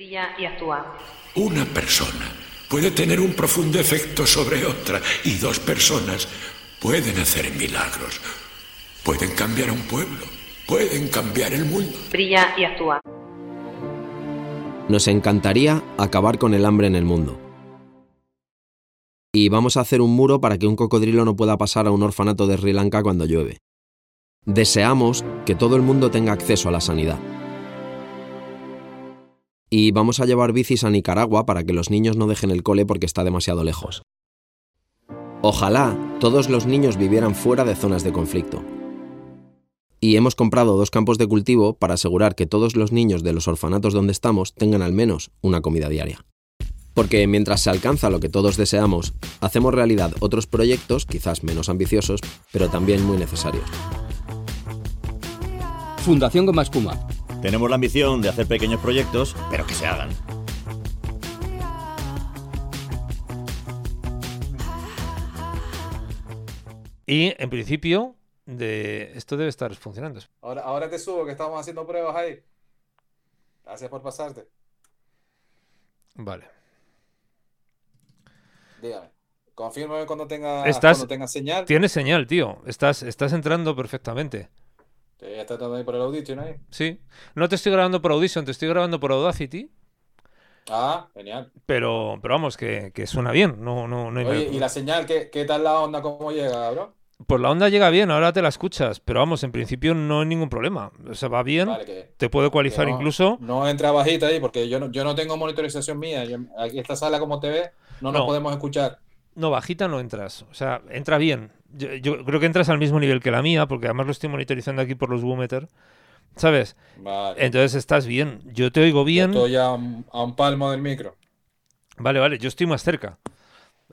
Brilla y actúa. Una persona puede tener un profundo efecto sobre otra y dos personas pueden hacer milagros. Pueden cambiar un pueblo, pueden cambiar el mundo. Brilla y actúa. Nos encantaría acabar con el hambre en el mundo. Y vamos a hacer un muro para que un cocodrilo no pueda pasar a un orfanato de Sri Lanka cuando llueve. Deseamos que todo el mundo tenga acceso a la sanidad. Y vamos a llevar bicis a Nicaragua para que los niños no dejen el cole porque está demasiado lejos. Ojalá todos los niños vivieran fuera de zonas de conflicto. Y hemos comprado dos campos de cultivo para asegurar que todos los niños de los orfanatos donde estamos tengan al menos una comida diaria. Porque mientras se alcanza lo que todos deseamos, hacemos realidad otros proyectos, quizás menos ambiciosos, pero también muy necesarios. Fundación Goma Espuma. Tenemos la ambición de hacer pequeños proyectos, pero que se hagan. Y en principio, de esto debe estar funcionando. Ahora, ahora te subo que estamos haciendo pruebas ahí. Gracias por pasarte. Vale. Dígame. Confírmame cuando tenga, Estás- cuando tenga señal. Tienes señal, tío. Estás, estás entrando perfectamente. Ya está todo ahí por el Audition ahí. Sí. No te estoy grabando por Audition, te estoy grabando por Audacity. Ah, genial. Pero, pero vamos, que, que suena bien. No, no, no hay Oye, ¿y la señal? ¿Qué, qué tal la onda? ¿Cómo llega, bro? Pues la onda llega bien, ahora te la escuchas. Pero vamos, en principio no hay ningún problema. O sea, va bien. Vale, que, Te puede que cualizar no, incluso. no entra bajita ahí porque yo no, yo no tengo monitorización mía. Yo- aquí esta sala como te ve, no nos No. podemos escuchar. No, bajita no entras. O sea, entra bien. Yo, yo creo que entras al mismo nivel que la mía, porque además lo estoy monitorizando aquí por los Woometer. ¿Sabes? Vale. Entonces estás bien. Yo te oigo Yo bien. estoy a un, a un palmo del micro. Vale, vale, yo estoy más cerca.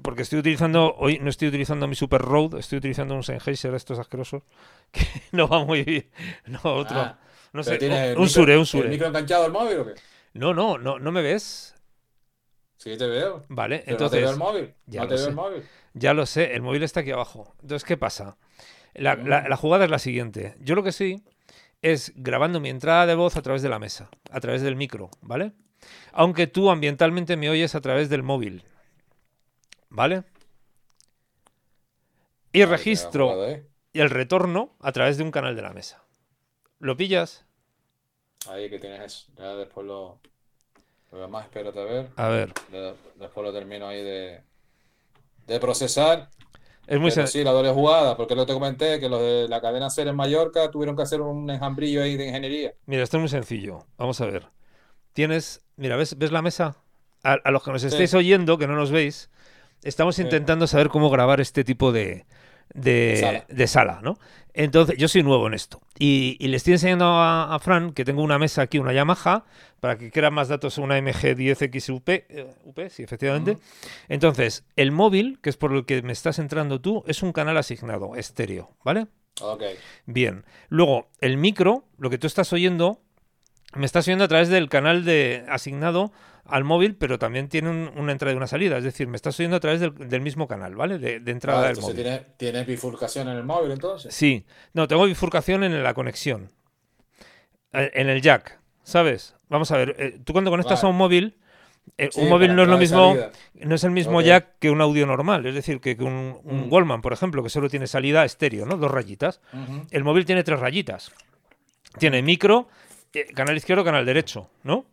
Porque estoy utilizando, hoy no estoy utilizando mi Super Road, estoy utilizando un Sennheiser estos asquerosos, que no va muy bien. No, otro. Ah, no sé, el un micro- Sure, un ¿El Sure. micro enganchado al móvil o qué? No, no, no, no me ves. Sí, te veo. Vale, Pero no te entonces, veo el móvil. ya no te veo el móvil. Ya lo sé, el móvil está aquí abajo. Entonces, ¿qué pasa? La, la- la jugada es la siguiente. Yo lo que sí es grabando mi entrada de voz a través de la mesa, a través del micro, ¿vale? Aunque tú ambientalmente me oyes a través del móvil, ¿vale? Y registro ahí. y el retorno a través de un canal de la mesa. ¿Lo pillas? Ahí que tienes eso. Ya después lo. Lo demás, espérate a ver. A ver, De- Después lo termino ahí de. De procesar. es muy sencillo. sí, la doble jugada, porque lo te comenté que los de la cadena SER en Mallorca tuvieron que hacer un enjambrillo ahí de ingeniería. Mira, esto es muy sencillo. Vamos a ver. Tienes, mira, ¿ves, ves la mesa? A, a los que nos estéis oyendo, que no nos veis, estamos Sí. intentando saber cómo grabar este tipo de, de, Sala. de sala, ¿no? Entonces, yo soy nuevo en esto. Y, y le estoy enseñando a, a Fran que tengo una mesa aquí, una Yamaha, para que quiera más datos, una MG10X UP, eh, UP, sí, efectivamente. Entonces, el móvil, que es por el que me estás entrando tú, es un canal asignado, estéreo, ¿vale? Ok. Bien. Luego, el micro, lo que tú estás oyendo, me estás oyendo a través del canal de asignado al móvil, pero también tiene un- una entrada y una salida. Es decir, me estás oyendo a través del, del mismo canal, ¿vale? De, de entrada del móvil. tienes, tienes bifurcación en el móvil entonces. Sí. No, tengo bifurcación en la conexión. Eh, En el jack, ¿sabes? Vamos a ver, eh, tú cuando conectas Vale. a un móvil, eh, Sí, un móvil no es lo mismo, salida. no es el mismo jack que un audio normal. Es decir, que, que un, un Mm. Wallman, por ejemplo, que solo tiene salida estéreo, ¿no? Dos rayitas. El móvil tiene tres rayitas. Tiene micro, eh, canal izquierdo, canal derecho, ¿no?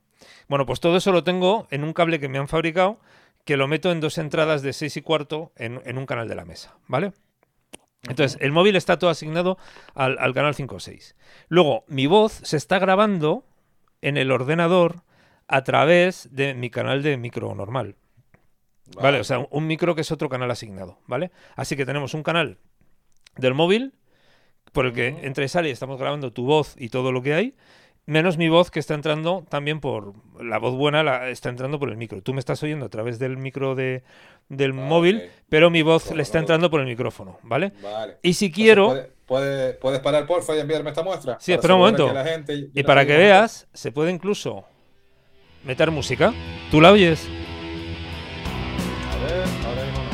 Bueno, pues todo eso lo tengo en un cable que me han fabricado, que lo meto en dos entradas de 6 y cuarto en, en un canal de la mesa, ¿vale? Entonces, el móvil está todo asignado al, al canal 5 o 6. Luego, mi voz se está grabando en el ordenador a través de mi canal de micro normal. ¿Vale? O sea, un- micro que es otro canal asignado, ¿vale? Así que tenemos un canal del móvil por el que Ujú. entra y sale y estamos grabando tu voz y todo lo que hay, menos mi voz que está entrando también por... La voz buena la, está entrando por el micro. Tú me estás oyendo a través del micro de, del Ah, móvil, pero mi voz le está entrando por el micrófono, ¿vale? Vale. Y si quiero... ¿puede- puede- ¿Puedes parar, porfa, y enviarme esta muestra? Sí, espera un momento. la gente- Y no para que veas, se puede incluso meter música. ¿Tú la oyes? A ver, ahora mismo no.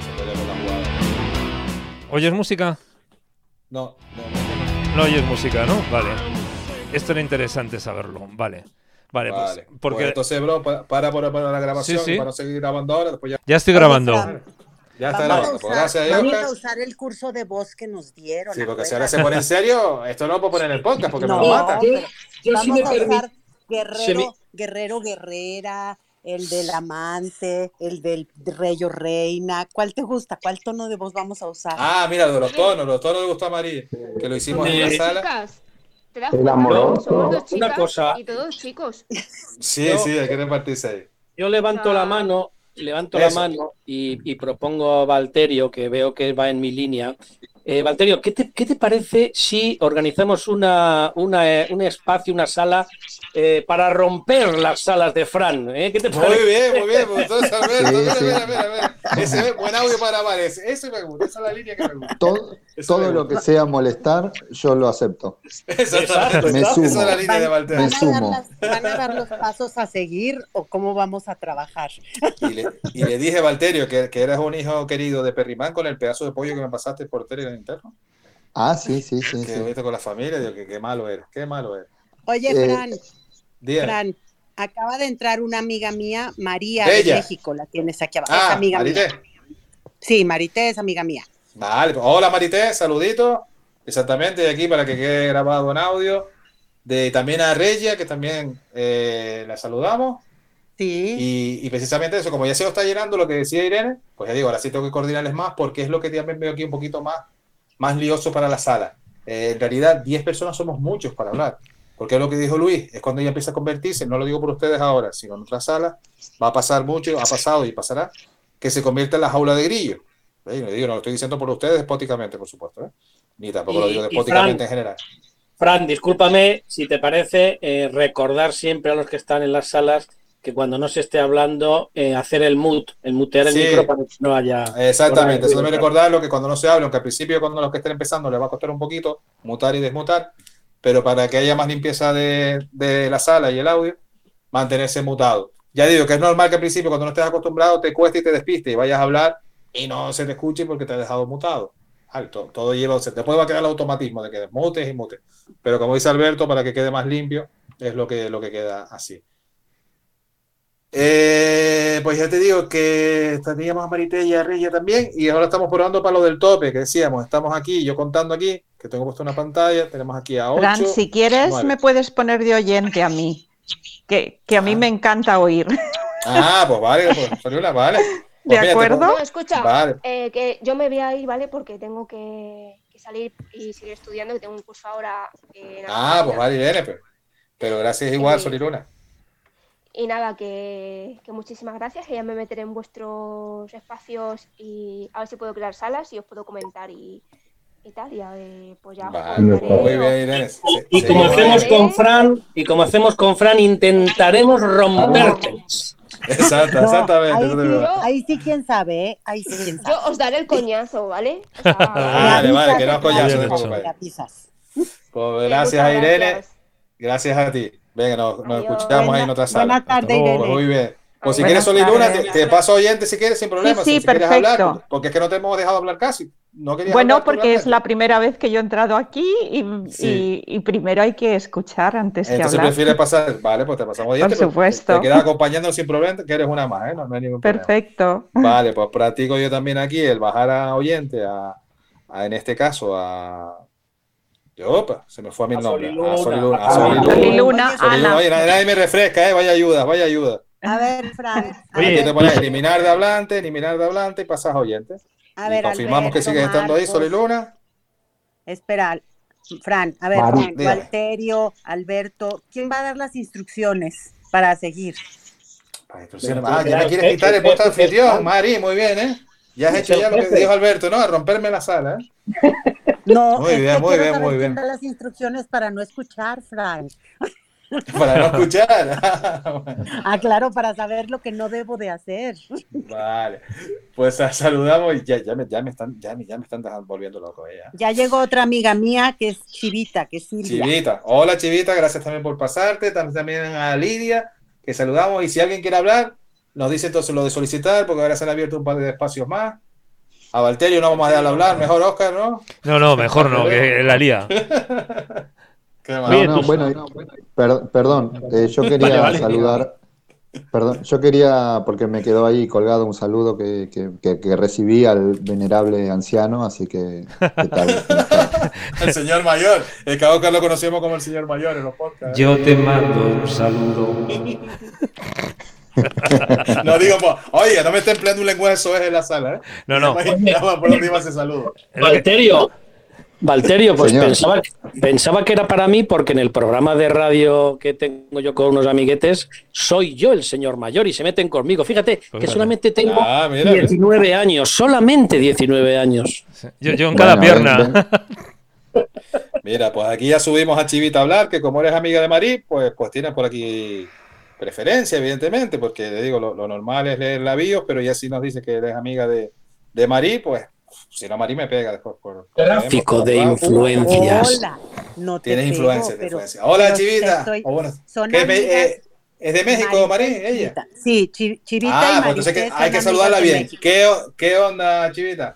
Se la jugada. ¿Oyes música? No, no, no, no. Oyes música, ¿no? Vale. esto era interesante saberlo. Vale. Vale, pues, Vale. porque Pues entonces, bro, pa- para, para, para la grabación Sí, sí. para no seguir grabando ahora, después ya, ya estoy grabando. Ya está Vamos a grabando. Pues usar, gracias a vamos Dios. a usar el curso de voz que nos dieron. Sí, porque si ahora se pone en serio, esto no lo puedo poner en el podcast porque No, me lo pero Yo vamos sí me a permito. usar guerrero, guerrero, guerrera, el del amante, el del rey o reina. ¿Cuál te gusta? ¿Cuál tono de voz vamos a usar? Ah, mira, de los tonos, los tonos le gustó a María, que lo hicimos en la sala. Chicas, ¿te das El amoroso. Somos dos Una cosa. y todos chicos. Sí, Yo- sí, hay que repartirse ahí. Yo levanto Ah. la mano, levanto Eso. la mano y, y propongo a Valterio, que veo que va en mi línea. Eh, Valterio, ¿qué te, qué te parece si organizamos una, una, eh, un espacio, una sala eh, para romper las salas de Fran? eh? ¿Qué te Muy parece? bien, muy bien, me gustó esa, Alberto. Sí, mira, sí. mira, mira, mira. Ese es buen audio para ese, ese gusta, esa es la línea que me gusta. Todo, Eso todo lo que sea molestar, yo lo acepto. Exactamente. Me Esa sumo. es la línea de ¿Van. Me a dar sumo. las- ¿Van a dar los pasos a seguir o cómo vamos a trabajar? Y le, y le dije, Valterio, que, que eres un hijo querido de Perrimán con el pedazo de pollo que me pasaste por tele en interno. Ah, sí, sí, sí. Que sí. viste con la familia, digo, que qué malo eres, qué malo eres. Oye, Eh, Fran, Dígame. Fran, acaba de entrar una amiga mía, María de México, la tienes aquí abajo. es Ah, amiga Marité. mía. Sí, Marité es amiga mía. Vale, pues, hola Marité, saludito. Exactamente, de aquí para que quede grabado en audio. De también a Regia, que también eh, la saludamos. Sí. Y, y precisamente eso, como ya se lo está llenando lo que decía Irene, pues ya digo, ahora sí tengo que coordinarles más porque es lo que también veo aquí un poquito más, más lioso para la sala. Eh, en realidad, 10 personas somos muchos para hablar. Porque es lo que dijo Luis, es cuando ella empieza a convertirse, no lo digo por ustedes ahora, sino en otra sala, va a pasar mucho, ha pasado y pasará, que se convierta en la jaula de grillo. No, digo, no lo estoy diciendo por ustedes despóticamente, por supuesto, ¿eh? ni tampoco lo Y- digo y despóticamente Fran- en general. Fran, discúlpame si te parece eh, recordar siempre a los que están en las salas que cuando no se esté hablando, eh, hacer el mute, el mutear el Sí. micro para que no haya. Exactamente, eso debe recordarlo que cuando no se hable, aunque al principio cuando los que estén empezando les va a costar un poquito mutar y desmutar, pero para que haya más limpieza de, de la sala y el audio, mantenerse mutado. Ya digo que es normal que al principio cuando no estés acostumbrado te cueste y te despiste y vayas a hablar y no se te escuche porque te has dejado mutado. Alto, todo lleva, se- después va a quedar el automatismo de que desmutes y mutes. Pero como dice Alberto, para que quede más limpio, es lo que, lo que queda así. Eh, pues ya te digo que teníamos a Marité y a Rilla también, y ahora estamos probando para lo del tope, que decíamos, estamos aquí, yo contando aquí, que tengo puesto una pantalla, tenemos aquí a 8. Fran, si quieres, me puedes poner de oyente a mí, que, que a mí Ah. me encanta oír. Ah, pues vale, pues vale. Pues ¿De acuerdo? No, escucha, Vale, eh, que yo me voy a ir, ¿vale? Porque tengo que, que salir y seguir estudiando, que tengo un curso ahora. en ah, pues vale, Irene, pero, pero gracias igual, Eh, Soliruna. Y nada, que, que muchísimas gracias, que ya me meteré en vuestros espacios y a ver si puedo crear salas y os puedo comentar y, y tal. Y a ver, pues ya Vale, comentaré. muy bien, Irene. Se- Y como hacemos con Fran, y como hacemos con Fran, intentaremos romperte. Exacto, No, exactamente. ahí, sí, ahí sí, quién sabe, ¿eh? Ahí sí, quién sabe. Yo os daré el coñazo, ¿vale? O sea, Vale, vale, que no es coñazo. Pues gracias a Irene, gracias. gracias a ti. Venga, nos, escuchamos ahí en otra sala. buena tarde, Pues Irene. muy bien. Pues si Buenas quieres, Soliluna, te, tardes. te paso oyente si quieres, sin problema. Sí, si, sí, quieres hablar, perfecto. porque es que no te hemos dejado hablar casi. No Bueno, porque es la primera vez que yo he entrado aquí y, Sí. y- y primero hay que escuchar antes que Entonces hablar. prefieres pasar. Vale, pues te pasamos oyente. pero supuesto. Te quedas acompañando sin problema, que eres una más, ¿eh? No, no hay ningún problema. Perfecto. Vale, pues practico yo también aquí el bajar a oyente, a, a, en este caso a. Opa, se me fue a mi A nombre. Soliluna. A Soliluna. A A Soliluna. Soliluna, Soliluna. Ana. Oye, nadie, nadie me refresca, ¿eh? Vaya ayuda, vaya ayuda. A ver, Fran. a Oye, te pones eliminar de hablante, eliminar de hablante y pasas a oyente. A Y ver, confirmamos que Alberto, sigues estando ahí, Marcos. Soliluna. Espera, Fran, a ver, Fran, dígame. Walterio, Alberto, ¿quién va a dar las instrucciones para seguir? Ah, ya me quieres quitar el puesto de anfitrión, Mari, muy bien, ¿eh? Ya has hecho ya lo que dijo Alberto, ¿no? A romperme la sala, ¿eh? No, Muy bien, muy bien, muy quién bien. las instrucciones para no escuchar, Fran. Para no escuchar. Ah, claro, para saber lo que no debo de hacer. Vale. Pues ah, saludamos y ya, ya, me, ya, me están, ya, me, ya me están volviendo loco ella. Ya llegó otra amiga mía que es Chivita, que es Silvia. Chivita. Hola, Chivita, gracias también por pasarte. Tam- También a Lidia, que saludamos. Y si alguien quiere hablar, nos dice entonces lo de solicitar, porque ahora se han abierto un par de espacios más. A Valterio no vamos a dejarlo hablar, mejor Oscar, ¿no? No, no, mejor no, que la lía. Qué No, no, bueno, per- perdón, eh, yo quería Vale, vale. saludar, perdón, yo quería, porque me quedó ahí colgado un saludo que, que- que- que recibí al venerable anciano, así que, ¿qué tal? El señor mayor. El que lo conocemos como el señor mayor en los podcasts. Yo te mando un saludo. No digo, pues, oye, no me esté empleando un lenguaje soez en la sala, ¿eh? No, no. Por dónde iba ese saludo. Valterio, Valterio, pues Señor. pensaba, pensaba que era para mí porque en el programa de radio que tengo yo con unos amiguetes, soy yo el señor mayor y se meten conmigo. Fíjate que Pues solamente tengo Ah, mira, ¿ves? 19 años, solamente 19 años. Yo, yo en cada Bueno, pierna. Mira, pues aquí ya subimos a Chivita a hablar, que como eres amiga de Marí, pues, pues tienes por aquí preferencia, evidentemente, porque le digo, lo, lo normal es leer la bio, pero ya si nos dice que eres amiga de, de Marí, pues si no Marí me pega después. Por, por- Tráfico de por- influencias. Hola, no te Tienes pego, influencia, pero- influencia. Hola, Chivita. estoy- O bueno, son ¿qué me- amigas. eh, ¿Es de México, y ella? Sí, Chi- Chivita Ah, y pues entonces hay que saludarla bien. México. ¿Qué, o- ¿Qué onda, Chivita? A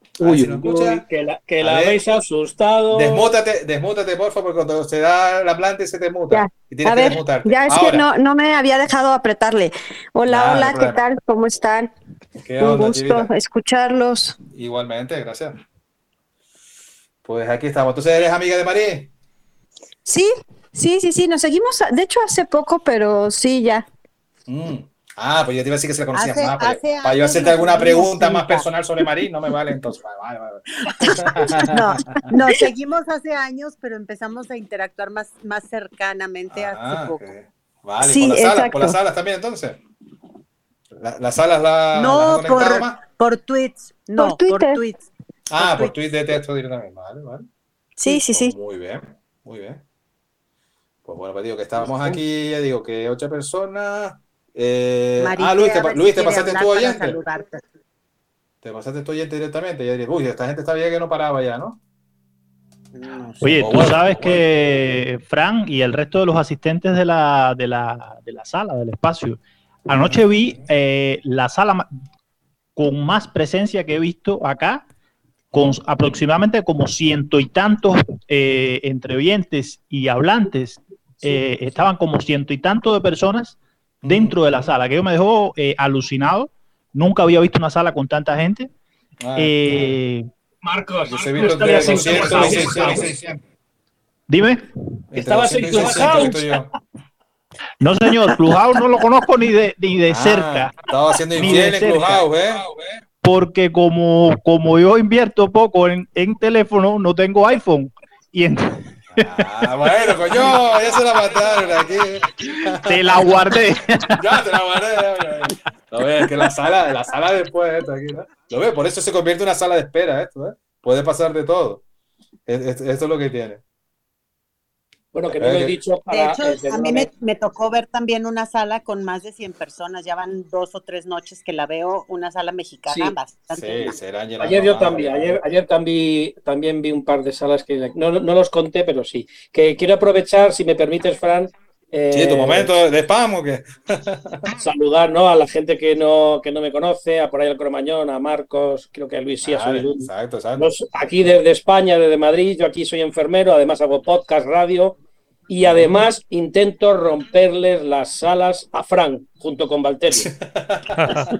ver Uy, si uy, que la, que la habéis asustado. Desmútate, desmútate, por favor, porque cuando se da la planta se te muta. Ya. Y tienes A que ver, desmutarte. ya es Ahora, que no, no me había dejado apretarle. Hola, Nada, hola, ¿qué tal? ¿Cómo están? ¿qué Un onda, gusto Chivita? escucharlos. Igualmente, gracias. Pues aquí estamos. Entonces, ¿eres amiga de Marí? Sí, sí, sí, sí, nos seguimos, de hecho hace poco, pero sí, ya. Mm. Ah, pues yo te iba a decir que se la conocías Hace- más. Para, hace para yo hacerte alguna pregunta más personal sobre Marí, no me vale entonces. Vale, vale, vale. No, nos seguimos hace años, pero empezamos a interactuar más, más cercanamente Ah, hace poco. ok. Vale, Sí, por las salas, por las salas también entonces. La- las salas la, No, por, más. por tweets. No, Por Twitter. por tweets. Ah, por por tweet de texto directamente. Vale, vale. Sí, sí, sí. Muy bien, muy bien. Pues bueno, pues digo que estábamos aquí, ya digo que ocho personas. Eh, ah, Luis, te, Luis, te pasaste tu oyente. Te pasaste tu oyente directamente. Ya diría, uy, esta gente está bien que no paraba ya, ¿no? No sé. Oye, tú bueno, sabes que Fran y el resto de los asistentes de la, de la, de la sala, del espacio, anoche vi eh, la sala con más presencia que he visto acá, con aproximadamente como ciento y tantos eh, entrevientes y hablantes. eh, estaban como ciento y tantos de personas dentro de la sala, que yo me dejó eh, alucinado. Nunca había visto una sala con tanta gente. Ah, Eh, Marcos, 200 y 600. dime. Entre Estabas 200 y en 600 he visto yo. No, señor, Clubhouse no lo conozco ni de, ni de Ah, cerca, Estaba haciendo Ni infiel de en cerca. Clubhouse, ¿eh? porque como, como yo invierto poco en, en teléfono, no tengo iPhone. Y en- Ah, bueno, coño, ya se la mataron aquí. te la guardé. Ya te la guardé. Lo ves, que la sala, la sala después de esto aquí, ¿no? Lo ves, por eso se convierte en una sala de espera esto, ¿eh? Puede pasar de todo. Es- es- Esto es lo que tiene. Bueno, que no lo he dicho De para. hecho, eh, a mí me, tocó ver también una sala con más de 100 personas. Ya van dos o tres noches que la veo, una sala mexicana Sí. bastante Sí, llenando Ayer yo también, ayer, ayer también, también vi un par de salas que no, no los conté, pero sí. Que quiero aprovechar, si me permites, Fran, eh, Sí, tu momento de spam o qué? saludar ¿no? a la gente que no, que no me conoce, a por ahí al Cromañón, a Marcos, creo que a Luis sí, a Vale, Solidum. exacto, exacto. Los- aquí desde España, desde Madrid, yo aquí soy enfermero, además hago podcast, radio y además intento romperles las salas a Fran junto con Valterio.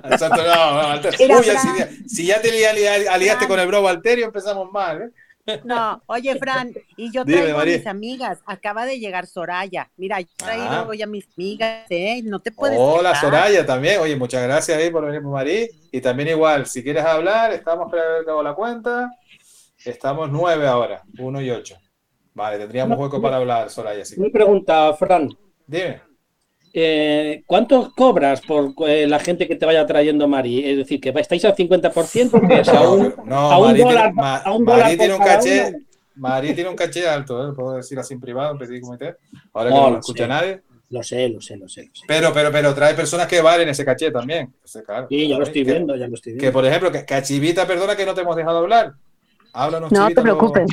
Exacto, no, no, Uy, ya, si, ya- si ya te lia- lia- aliaste con el bro Valterio, empezamos mal, ¿eh? No, oye, Fran, y yo Dime, traigo a mis amigas. Acaba de llegar Soraya. Mira, yo he traído Ah. hoy a mis amigas, ¿eh? No te puedes. Hola. Soraya también. Oye, muchas gracias ahí por venir por Marí. Y también igual, si quieres hablar, estamos para haber acabado la cuenta. Estamos nueve ahora, uno y ocho. Vale, tendríamos hueco para hablar, Soraya. Sí. Mi pregunta, Fran, Dime. eh, ¿cuánto cobras por eh, la gente que te vaya trayendo Mari? Es decir, que estáis al 50%, que es a un, No, a un Marí dólar, tiene, a un Marí dólar tiene por un cada caché. uno. Marí tiene un caché alto, ¿eh? Puedo decir así en privado, en petit comité. Ahora que No, no, lo lo escucha sé. nadie. Lo sé, lo sé, lo sé. lo sé. Pero, pero, pero trae personas que valen ese caché también. Entonces, claro, Sí, ya lo estoy que- viendo, ya lo estoy Que, viendo. por ejemplo, que, Cachivita, perdona que no te hemos dejado hablar. Háblanos, No te preocupes.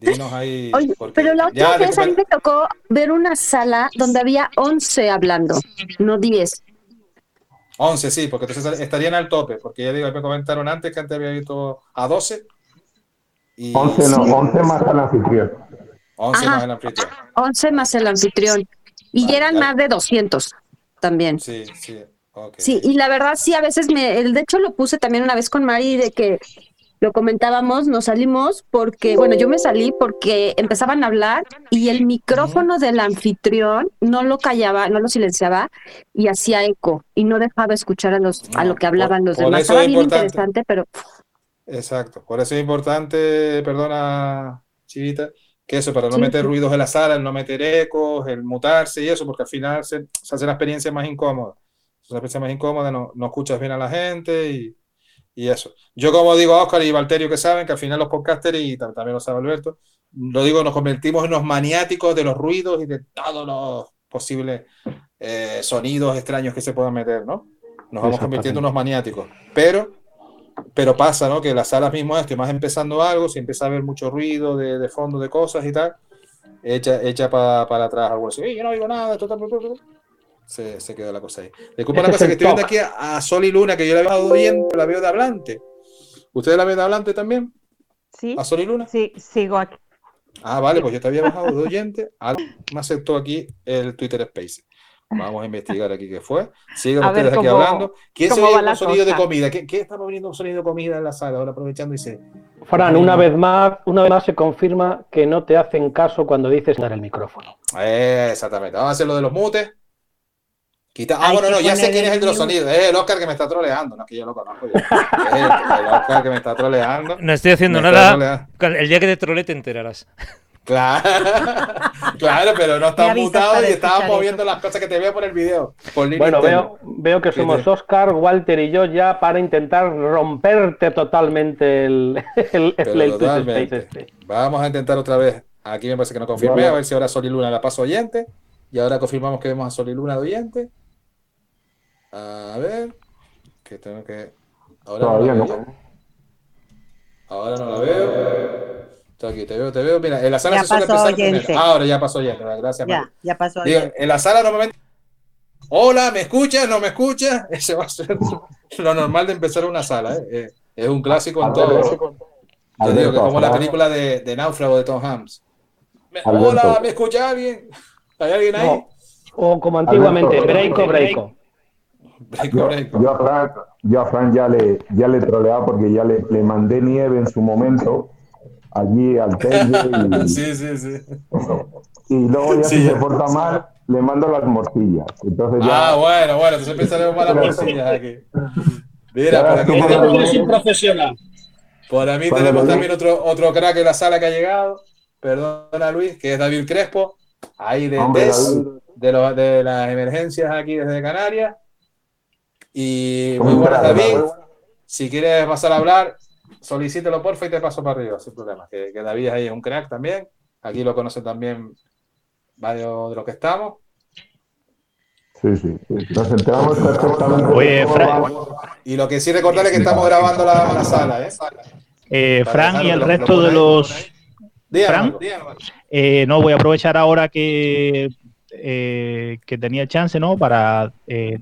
Dinos ahí. Oye, pero la ya última vez a mí me tocó ver una sala donde había 11 hablando, no 10. 11, sí, porque entonces estarían al tope. Porque ya digo, me comentaron antes que antes había visto a 12. Y 11, no, sí, 11 más el anfitrión. 11 Ajá. más el anfitrión. 11 más el anfitrión. Y Vale, eran ya. más de 200 también. Sí, sí. ok. Sí, y la verdad sí, a veces me, el- de hecho lo puse también una vez con Mari de que lo comentábamos, nos salimos porque, bueno, yo me salí porque empezaban a hablar y el micrófono del anfitrión no lo callaba, no lo silenciaba y hacía eco y no dejaba escuchar a los a lo que hablaban los demás. Estaba es bien interesante, pero Exacto. Por eso es importante, perdona, Chivita, que eso, para no Sí, meter ruidos en la sala, el no meter ecos, el mutarse y eso, porque al final se, se hace la experiencia más incómoda. Es una experiencia más incómoda, no, no escuchas bien a la gente y, y eso. Yo, como digo a Oscar y Valterio, que saben que al final los podcasters, y tam- también lo sabe Alberto, lo digo, nos convertimos en unos maniáticos de los ruidos y de todos los posibles eh, sonidos extraños que se puedan meter, ¿no? Nos vamos convirtiendo en unos maniáticos. Pero pero pasa, ¿no? Que las salas mismo esto, y más empezando algo, si empieza a haber mucho ruido de, de fondo de cosas y tal, echa, echa pa- para atrás algo así, "Ey, yo no oigo nada, tal". Se, se queda la cosa ahí. Disculpa es cosa que estoy viendo aquí a, a Sol y Luna, que yo la veo oyendo, la veo de hablante. ¿Ustedes la ven de hablante también? Sí. ¿A Sol y Luna? Sí, sigo aquí. Ah, vale, pues yo te había bajado de oyente, me aceptó aquí el Twitter Space. Vamos a investigar aquí qué fue. Sigan A ver ustedes aquí cómo- hablando. ¿Quién se oye la sonido de comida? ¿Quién, quién está poniendo un sonido de comida en la sala ahora aprovechando y dice, Fran, una vez más, una vez más se confirma que no te hacen caso cuando dices dar el micrófono. Eh, exactamente. Vamos a hacer lo de los mutes. Quita. Ah, Hay bueno, no, ya sé quién es el de los sonidos. Es el Oscar que me está troleando. No es que yo lo conozco. yo. Es el, el Oscar que me está troleando. No estoy haciendo Me nada. El día que te trole te enterarás. Claro, claro, pero no avisas mutado y escuchar moviendo las cosas que te veo por el video. Por Bueno, veo, veo que ¿Qué somos Oscar, Walter y yo ya para intentar romperte totalmente el, el, el. Space este. Vamos a intentar otra vez. Aquí me parece que no confirmé. A ver si ahora Sol y Luna la paso oyente. Y ahora confirmamos que vemos a Sol y Luna de oyente. A ver. Que tengo que. Ahora Todavía no. la no. Ahora no la veo. Estoy aquí, te veo, te veo. Mira, en la sala Ya se suele pasó empezar. Ahora ya pasó oyente. Gracias, Ya, ya pasó. Digo, en la sala normalmente. Hola, ¿me escuchas? ¿No me escuchas? Ese va a ser lo normal de empezar una sala. ¿eh? Eh, Es un clásico en todo. Yo digo que Alberto, como la película de, de Náufrago de Tom Hanks. Hola, ¿me escucha alguien? ¿Hay alguien ahí? No, o como antiguamente, Alberto. breako, breako. Yo, yo a Fran, yo a Fran ya le, ya le troleaba porque ya le, le mandé nieve en su momento allí al Telle y, Sí, sí, sí. y luego ya Sí, si ya. se porta mal le mando las morcillas. Entonces ya Ah, bueno, bueno, entonces empezaremos malas bolsillas aquí. Mira, por aquí tenemos, un profesional. por aquí Cuando tenemos lo también otro, otro crack en la sala que ha llegado. Perdona, Luis, que es David Crespo. Ahí de Hombre, David. de, los- de las emergencias aquí desde Canarias. Y ¿Cómo muy buenas, David. Si quieres pasar a hablar, solicítelo porfa y te paso para arriba, sin problema. Que, que David ahí es un crack también. Aquí lo conocen también varios de los que estamos. Sí, sí, sí. Nos enteramos perfectamente. Oye, de cómo Fran. va. Y lo que sí recordarles que estamos grabando la, la sala, ¿eh? Eh, Para Fran y el resto lo de los. Marco. eh, no voy a aprovechar ahora que, eh, que tenía chance, ¿no? Para eh,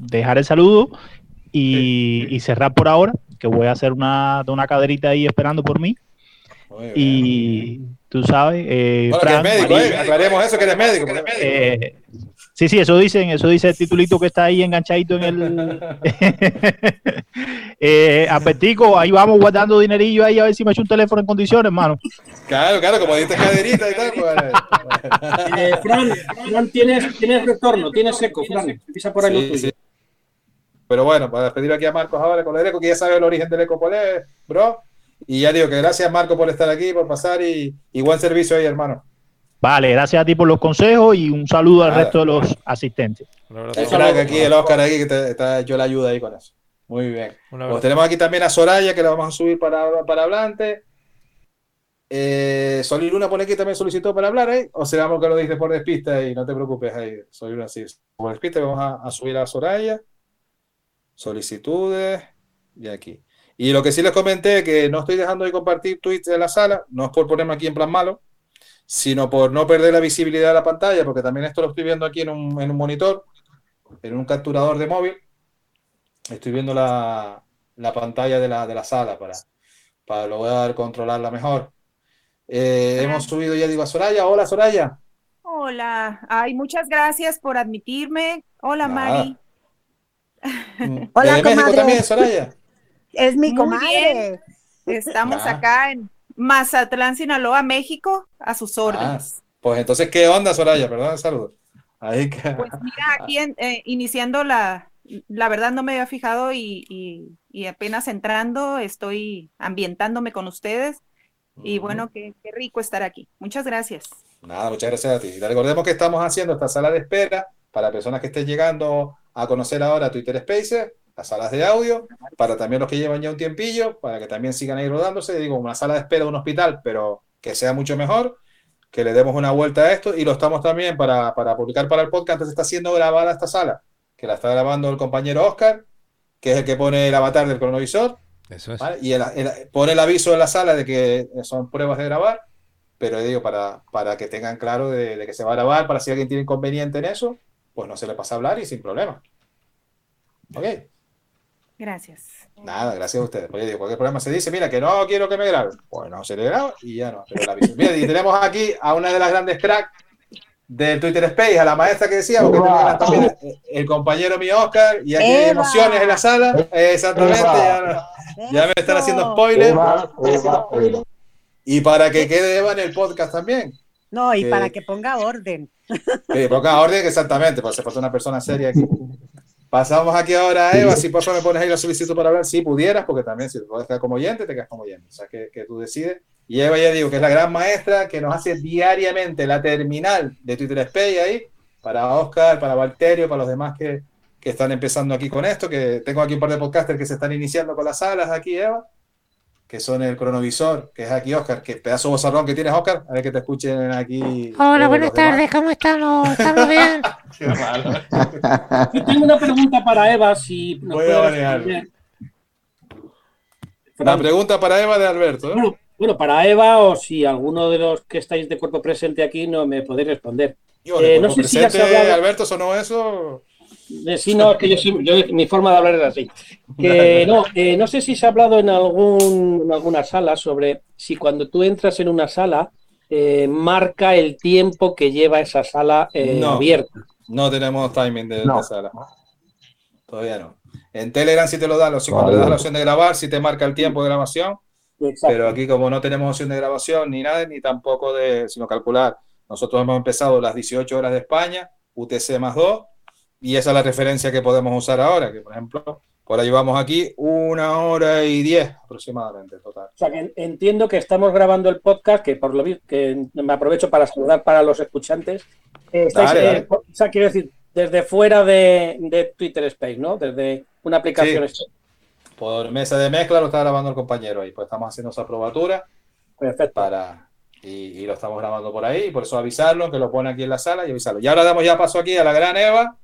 dejar el saludo y, y cerrar por ahora, que voy a hacer una, una caderita ahí esperando por mí. Y tú sabes, eh, Bueno, que Fran, eres médico, María, ¿eh? Aclaremos eso, que eres médico. que eres médico. eh, sí, sí, eso dicen, eso dice el titulito que está ahí enganchadito en el. eh, apetico, ahí vamos guardando dinerillo ahí a ver si me echo un teléfono en condiciones, hermano. Claro, claro, como diste caderita y tal, pues. Eh, Fran, Fran, tienes, tienes retorno, tienes eco, Fran. Pisa por ahí lo Sí, tuyo. sí. Pero bueno, para despedir aquí a Marcos ahora con el eco, que ya sabe el origen del Ecopolé, bro. Y ya digo que gracias, Marco, por estar aquí, por pasar y, y buen servicio ahí, hermano. Vale, gracias a ti por los consejos y un saludo al resto de los asistentes. El crack aquí, el Oscar aquí, que te, está hecho la ayuda ahí con eso. Muy bien. Un abrazo. Pues tenemos aquí también a Soraya, que la vamos a subir para, para hablante. Eh, Sol y Luna pone aquí también solicitó para hablar, ¿eh? O será que lo dice por despista y no te preocupes ahí. Sol y Luna sí. Por despista vamos a, a subir a Soraya. Solicitudes. Y aquí. Y lo que sí les comenté, que no estoy dejando de compartir tweets en la sala, no es por ponerme aquí en plan malo, sino por no perder la visibilidad de la pantalla, porque también esto lo estoy viendo aquí en un, en un monitor, en un capturador de móvil. Estoy viendo la, la pantalla de la, de la sala para, para lograr controlarla mejor. Eh, hemos subido ya, digo, a Soraya. Hola, Soraya. Hola, ay, muchas gracias por admitirme. Hola, Nada. Mari. Hola, ¿De México comadre. también, Soraya? Es mi comadre. Estamos Ah. acá en Mazatlán, Sinaloa, México, a sus Ah, órdenes. pues entonces, ¿qué onda, Soraya? Perdón, saludos. Ahí que... Pues mira, aquí en- eh, iniciando la, la verdad no me había fijado y, y- y apenas entrando estoy ambientándome con ustedes y bueno, qué, qué rico estar aquí. Muchas gracias. Nada, muchas gracias a ti. Y Recordemos que estamos haciendo esta sala de espera para personas que estén llegando a conocer ahora Twitter Spaces, las salas de audio, para también los que llevan ya un tiempillo, para que también sigan ahí rodándose. Digo, una sala de espera de un hospital, pero que sea mucho mejor, que le demos una vuelta a esto y lo estamos también para, para publicar para el podcast. Entonces está siendo grabada esta sala, que la está grabando el compañero Oscar, que es el que pone el avatar del cronovisor. Eso es. ¿vale? Y el- el- pone el aviso en la sala de que son pruebas de grabar, pero digo, para, para que tengan claro de, de que se va a grabar, para si alguien tiene inconveniente en eso, pues no se le pasa a hablar y sin problema. Ok, Gracias. nada, gracias a ustedes. Oye, digo, cualquier problema se dice, mira, que no quiero que me graben. Pues no se le graba y ya no, pero. Mira, y tenemos aquí a una de las grandes cracks del Twitter Space, a la maestra que decía, porque Eva. también el compañero mío Oscar, y aquí hay emociones en la sala. Exactamente, ya, me están haciendo spoilers. Eva, Eva, Eva. Y para que quede Eva en el podcast también. No, y para que ponga orden. Que ponga orden exactamente, pues se falta una persona seria aquí. Pasamos aquí ahora a Eva, si por favor me pones ahí la solicitud para hablar, si pudieras, porque también si te puedes quedar como oyente, te quedas como oyente, o sea, que, que tú decides. Y Eva ya digo que es la gran maestra que nos hace diariamente la terminal de Twitter Space ahí, para Oscar, para Valterio, para los demás que, que están empezando aquí con esto, que tengo aquí un par de podcasters que se están iniciando con las salas aquí, Eva, que son el cronovisor, que es aquí Oscar, que pedazo de bozarrón que tienes, Oscar, a ver que te escuchen aquí. Hola, todos buenas tardes, ¿cómo estamos? ¿Estamos bien? Yo tengo una pregunta para Eva, si nos puede a banear. responder. Una pregunta para Eva de Alberto. ¿eh? Bueno, bueno, para Eva o si alguno de los que estáis de cuerpo presente aquí no me podéis responder. Yo, Eh, no sé si has presente, hablado... Alberto, sonó eso. Eh, Sí, no, es que yo, soy- yo- mi forma de hablar es así. Que no, eh, no sé si se ha hablado en, algún, en alguna sala sobre si cuando tú entras en una sala eh, marca el tiempo que lleva esa sala eh, No. abierta. No tenemos timing de, No. de sala. Todavía no. En Telegram sí te lo da, si cuando le das la opción de grabar, sí te marca el tiempo de grabación. Pero aquí, como no tenemos opción de grabación ni nada, ni tampoco de, sino calcular. Nosotros hemos empezado las 18 horas de España, UTC más 2, y esa es la referencia que podemos usar ahora, que por ejemplo, ahora llevamos aquí una hora y diez aproximadamente total. O sea, que en- entiendo que estamos grabando el podcast, que por lo que me aprovecho para saludar para los escuchantes. Eh, estáis, Dale, eh, dale. o sea, quiero decir, desde fuera de, de Twitter Space, ¿no? Desde una aplicación. Sí. Por mesa de mezcla lo está grabando el compañero ahí, pues estamos haciendo esa probatura. Para, y, y lo estamos grabando por ahí, y por eso avisarlo, que lo pone aquí en la sala y avisarlo. Y ahora damos ya paso aquí a la gran Eva.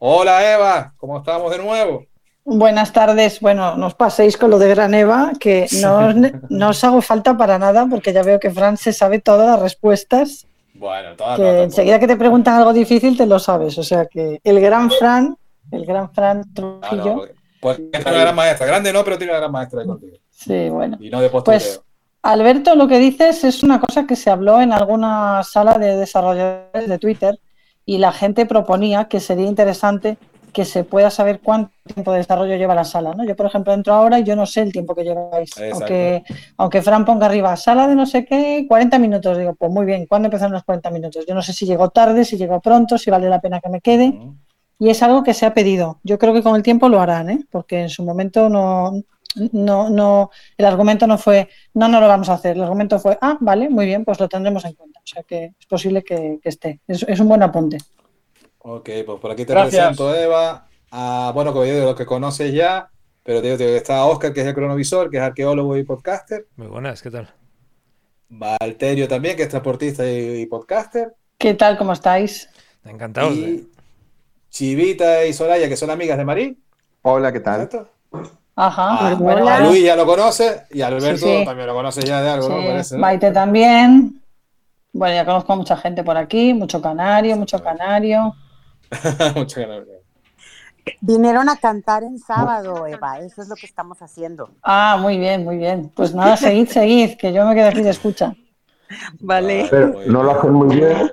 Hola Eva, ¿cómo estamos de nuevo? Buenas tardes. Bueno, no os paséis con lo de Graneva, que no os, no os hago falta para nada, porque ya veo que Fran se sabe todas las respuestas. Bueno, todas Que enseguida que te preguntan algo difícil, te lo sabes. O sea que el gran Fran, el gran Fran Trujillo. Pues tiene una gran maestra, grande no, pero tiene una gran maestra ahí contigo. Sí, bueno. Y no de postureo. Pues Alberto, lo que dices es una cosa que se habló en alguna sala de desarrolladores de Twitter y la gente proponía que sería interesante que se pueda saber cuánto tiempo de desarrollo lleva la sala. ¿no? Yo, por ejemplo, entro ahora y yo no sé el tiempo que lleváis. Exacto. Aunque, aunque Fran ponga arriba sala de no sé qué, 40 minutos. Digo, pues muy bien, ¿cuándo empezaron los 40 minutos? Yo no sé si llegó tarde, si llegó pronto, si vale la pena que me quede. Y es algo que se ha pedido. Yo creo que con el tiempo lo harán, ¿eh? porque en su momento no, no, no, el argumento no fue, no, no lo vamos a hacer. El argumento fue, ah, vale, muy bien, pues lo tendremos en cuenta. O sea que es posible que, que esté. Es, es un buen apunte. Ok, pues por aquí te Gracias. presento Eva. A, bueno, como yo digo, los que conoces ya, pero te digo, te digo, está Oscar, que es el cronovisor, que es arqueólogo y podcaster. Muy buenas, ¿qué tal? Valterio también, que es transportista y, y podcaster. ¿Qué tal? ¿Cómo estáis? Encantados. de- Chivita y Soraya, que son amigas de Marí. Hola, ¿qué tal? Ajá. A, bueno, a Luis ya lo conoce y a Alberto Sí, sí. también lo conoce ya de algo, ¿no? sí, Parece, ¿no? Maite también. Bueno, ya conozco a mucha gente por aquí, mucho canario, mucho canario. Muchas gracias. Vinieron a cantar en sábado, Eva. Eso es lo que estamos haciendo. Ah, muy bien, muy bien. Pues nada, seguid, seguid, que yo me quedo aquí de escucha. Vale. Pero no lo hacen muy bien.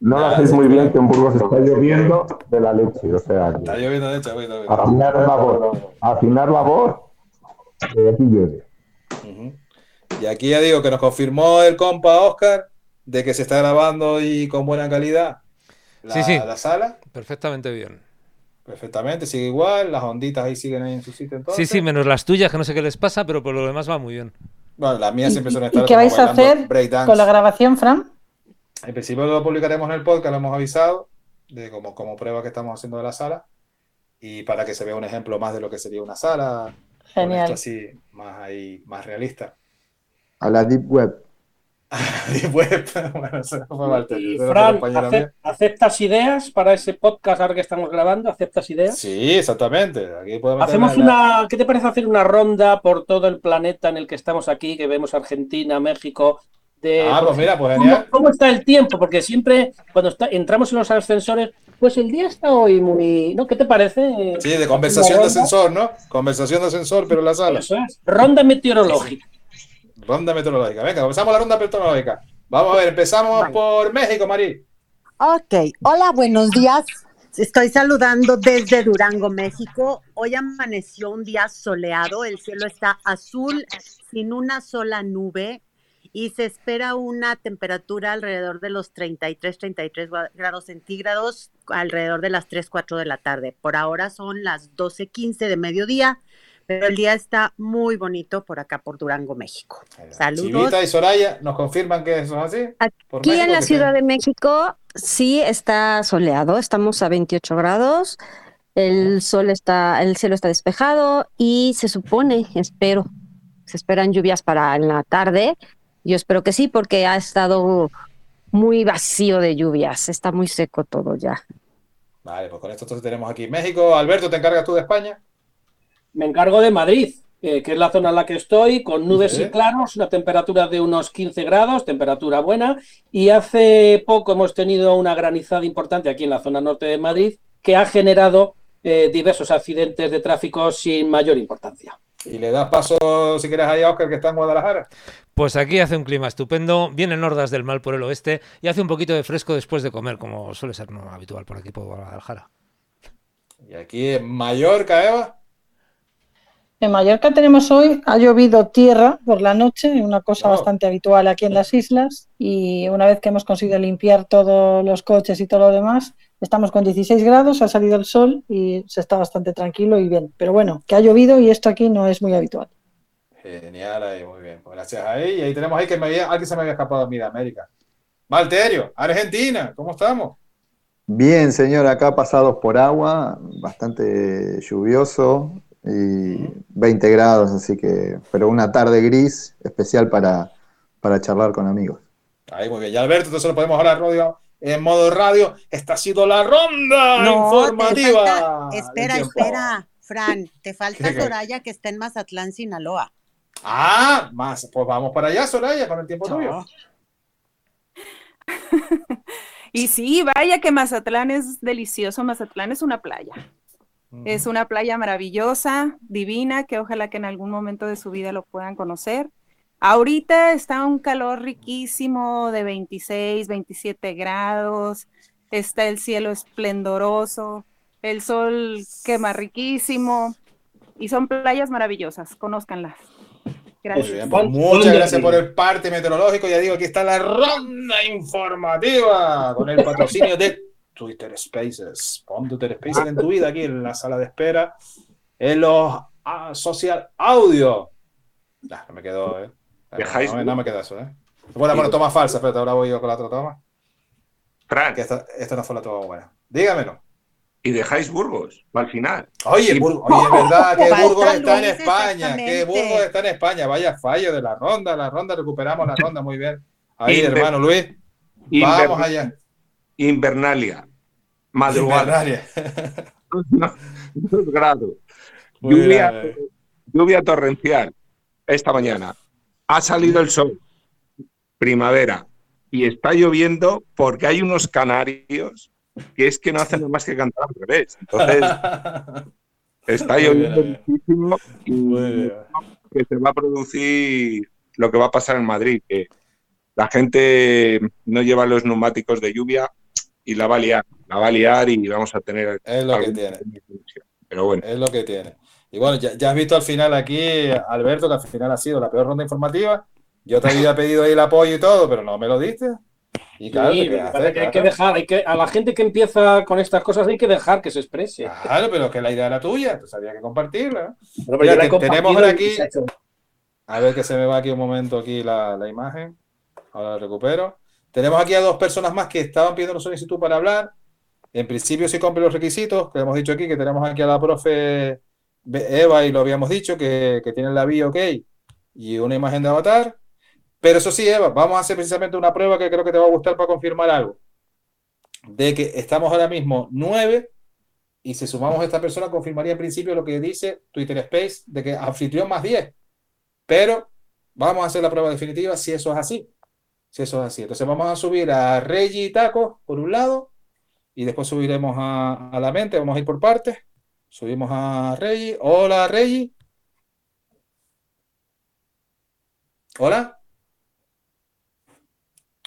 No lo hacéis muy bien que en Burgos está lloviendo de la leche. O sea, Está lloviendo, de hecho, está lloviendo. afinar la voz. Afinar la voz. Que aquí llueve. Ujú. Y aquí ya digo que nos confirmó el compa Oscar de que se está grabando y con buena calidad la, Sí, sí. la sala. Perfectamente bien. Perfectamente, sigue igual, las onditas ahí siguen ahí en su sitio entonces. Sí, sí, menos las tuyas, que no sé qué les pasa, pero por lo demás va muy bien. Bueno, las mías siempre suelen estar ¿Y qué vais a hacer con la grabación, Fran? En principio lo publicaremos en el podcast, lo hemos avisado, de como, como prueba que estamos haciendo de la sala. Y para que se vea un ejemplo más de lo que sería una sala. Genial. esto así, más ahí, más realista. A la Deep Web. Y web, bueno, eso fue era Fran, otra compañera ace- mía. ¿aceptas ideas para ese podcast ahora que estamos grabando? ¿Aceptas ideas? Sí, exactamente. Aquí podemos Hacemos la- una, ¿qué te parece hacer una ronda por todo el planeta en el que estamos aquí, que vemos Argentina, México? De, Ah, pues mira, pues ¿cómo- genial. ¿Cómo está el tiempo? Porque siempre cuando está- entramos en los ascensores, pues el día está hoy muy... ¿no? ¿Qué te parece? Sí, de conversación de ascensor, ¿no? Conversación de ascensor, pero en la sala. Eso es. Ronda meteorológica. Ronda meteorológica. Venga, comenzamos la ronda meteorológica. Vamos a ver, empezamos por México, Mari. Ok, hola, buenos días. Estoy saludando desde Durango, México. Hoy amaneció un día soleado, el cielo está azul, sin una sola nube, y se espera una temperatura alrededor de los 33, 33 gua- grados centígrados, alrededor de las 3, 4 de la tarde. Por ahora son las 12, 15 de mediodía, pero el día está muy bonito por acá, por Durango, México. Saludos. Chivita y Soraya nos confirman que eso es así. Por Aquí en la Ciudad de México sí está soleado, estamos a 28 grados, el sol está, el cielo está despejado y se supone, espero, se esperan lluvias para en la tarde. Yo espero que sí, porque ha estado muy vacío de lluvias, está muy seco todo ya. Vale, pues con esto entonces tenemos aquí México. Alberto, ¿te encargas tú de España? Me encargo de Madrid, eh, que es la zona en la que estoy, con nubes Sí. y claros, una temperatura de unos 15 grados, temperatura buena, y hace poco hemos tenido una granizada importante aquí en la zona norte de Madrid que ha generado eh, diversos accidentes de tráfico sin mayor importancia. Y le das paso, si quieres, ahí a Oscar, que está en Guadalajara. Pues aquí hace un clima estupendo, vienen hordas del mal por el oeste y hace un poquito de fresco después de comer, como suele ser no habitual por aquí por Guadalajara. Y aquí en Mallorca, Eva. En Mallorca tenemos hoy, ha llovido tierra por la noche, una cosa bastante habitual aquí en las islas, y una vez que hemos conseguido limpiar todos los coches y todo lo demás, estamos con 16 grados, ha salido el sol y se está bastante tranquilo y bien. Pero bueno, que ha llovido y esto aquí no es muy habitual. Genial, ahí, muy bien. Pues gracias ahí. Y ahí tenemos ahí que me había, alguien se me había escapado a mí de América. Valterio, Argentina, ¿cómo estamos? Bien, señor, acá pasados por agua, bastante lluvioso y 20 grados, así que, pero una tarde gris especial para, para charlar con amigos. Ahí, muy bien. Y Alberto, entonces lo podemos hablar radio, en modo radio. Esta ha sido la ronda No, informativa. falta- espera, espera, Fran, te falta ¿Qué, qué? Soraya que está en Mazatlán, Sinaloa. Ah, más, pues vamos para allá, Soraya, con el tiempo tuyo. Y sí, vaya que Mazatlán es delicioso. Mazatlán es una playa. Es una playa maravillosa, divina, que ojalá que en algún momento de su vida lo puedan conocer. Ahorita está un calor riquísimo de 26, 27 grados. Está el cielo esplendoroso. El sol quema riquísimo. Y son playas maravillosas. Conózcanlas. Gracias. Muy bien, pues muchas gracias por el parte meteorológico. Ya digo, aquí está la ronda informativa con el patrocinio de Twitter Spaces. Pon Twitter Spaces en tu vida aquí en la sala de espera, en los ah, social audio. Nah, no me quedó, ¿eh? No, Dejáis- no, no me queda eso, ¿eh? Bueno, bueno, toma falsa, espérate, ahora voy yo con la otra toma. Fran. Que esta, esta no fue la toma buena. Dígamelo. Y dejáis Burgos al final. Oye, Y- Burgos, oye, es verdad que Burgos está en España, que. Burgos está en España. Vaya fallo de la ronda, la ronda, recuperamos la ronda muy bien. Ahí, Inver- hermano Luis, Inver- vamos allá. Invernalia. Madrugada. Invernalia. Dos grados. Lluvia, bien. lluvia torrencial esta mañana. Ha salido el sol. Primavera. Y está lloviendo porque hay unos canarios que es que no hacen nada más que cantar al revés. Entonces, está lloviendo muchísimo y que se va a producir lo que va a pasar en Madrid, que la gente no lleva los neumáticos de lluvia y la va a liar, la va a liar y vamos a tener... Es lo que tiene. Pero bueno. Es lo que tiene. Y bueno, ya, ya has visto al final aquí, Alberto, que al final ha sido la peor ronda informativa. Yo te había pedido ahí el apoyo y todo, pero no me lo diste. Y claro, Sí, que hay que dejar, hay que, a la gente que empieza con estas cosas hay que dejar que se exprese. Claro, pero que la idea era tuya, entonces había que compartirla. Pero Mira, tenemos ahora aquí, a ver que se me va aquí un momento aquí la, la imagen. Ahora la recupero. Tenemos aquí a dos personas más que estaban pidiendo solicitud para hablar. En principio, si cumple los requisitos, que hemos dicho aquí, que tenemos aquí a la profe Eva y lo habíamos dicho, que, que tienen la bio ok y una imagen de avatar. Pero eso sí, Eva, vamos a hacer precisamente una prueba que creo que te va a gustar para confirmar algo. De que estamos ahora mismo nueve y si sumamos a esta persona, confirmaría en principio lo que dice Twitter Space de que anfitrión más 10. Pero vamos a hacer la prueba definitiva si eso es así. Si eso es así. Entonces vamos a subir a Reggie y Taco por un lado y después subiremos a, a la mente. Vamos a ir por partes. Subimos a Reggie. Hola, Reggie. Hola.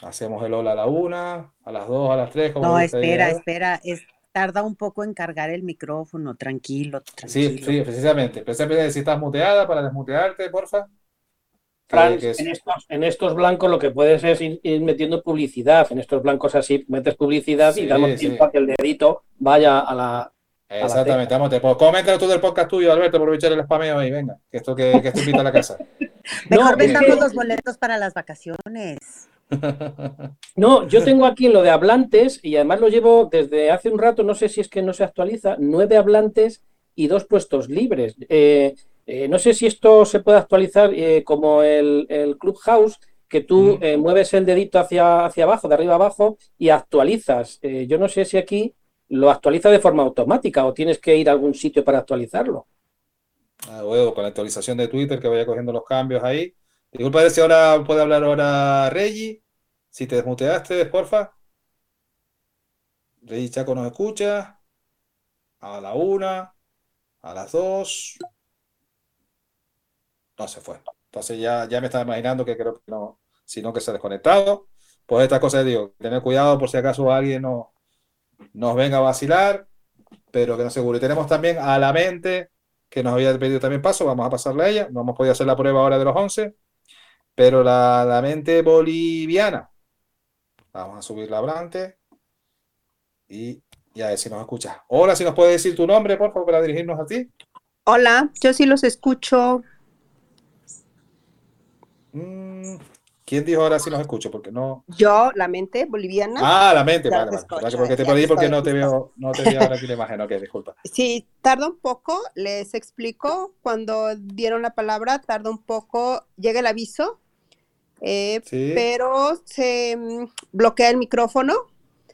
Hacemos el hola a la una, a las dos, a las tres. como No, espera, espera. Es, tarda un poco en cargar el micrófono. Tranquilo, Sí, tranquilo. sí, precisamente. Precisamente si estás muteada para desmutearte, porfa. En, estos, en estos blancos lo que puedes es ir, ir metiendo publicidad. En estos blancos así metes publicidad Sí, y damos sí. tiempo a que el dedito vaya a la. Exactamente, vamos, te puedo comentar tú del podcast tuyo, Alberto, aprovechar el spameo ahí, venga, que esto que, que esto invita a la casa. Mejor vendamos que- los boletos para las vacaciones. No, yo tengo aquí lo de hablantes y además lo llevo desde hace un rato, no sé si es que no se actualiza, nueve hablantes y dos puestos libres. Eh, eh, no sé si esto se puede actualizar eh, como el, el Clubhouse, que tú eh, mueves el dedito hacia, hacia abajo, de arriba a abajo, y actualizas. Eh, yo no sé si aquí lo actualiza de forma automática o tienes que ir a algún sitio para actualizarlo. Ah, con la actualización de Twitter que vaya cogiendo los cambios ahí. Disculpa si ahora puede hablar ahora Reggie, si te desmuteaste, porfa. Reggie Chaco nos escucha. A la una, a las dos. No se fue. Entonces ya, ya me estaba imaginando que creo que no, sino que se ha desconectado. Pues estas cosas digo, tener cuidado por si acaso alguien no, nos venga a vacilar, pero que no seguro. Y tenemos también a la mente que nos había pedido también paso, vamos a pasarle a ella. No hemos podido hacer la prueba ahora de los 11, pero la, la mente boliviana. Vamos a subir la hablante y, y a ver si nos escucha. Hola, si nos puedes decir tu nombre, por favor, para dirigirnos a ti. Hola, yo sí los escucho. Mm, ¿Quién dijo ahora si nos escucho? Porque no. Yo, la mente boliviana. Ah, la mente, vale, vale. escucho, ¿Verdad que porque te perdí porque no te veo, no te veo ahora aquí la imagen. Ok, disculpa. Sí, tarda un poco, les explico. Cuando dieron la palabra, tarda un poco, llega el aviso, eh, Sí. pero se mm, bloquea el micrófono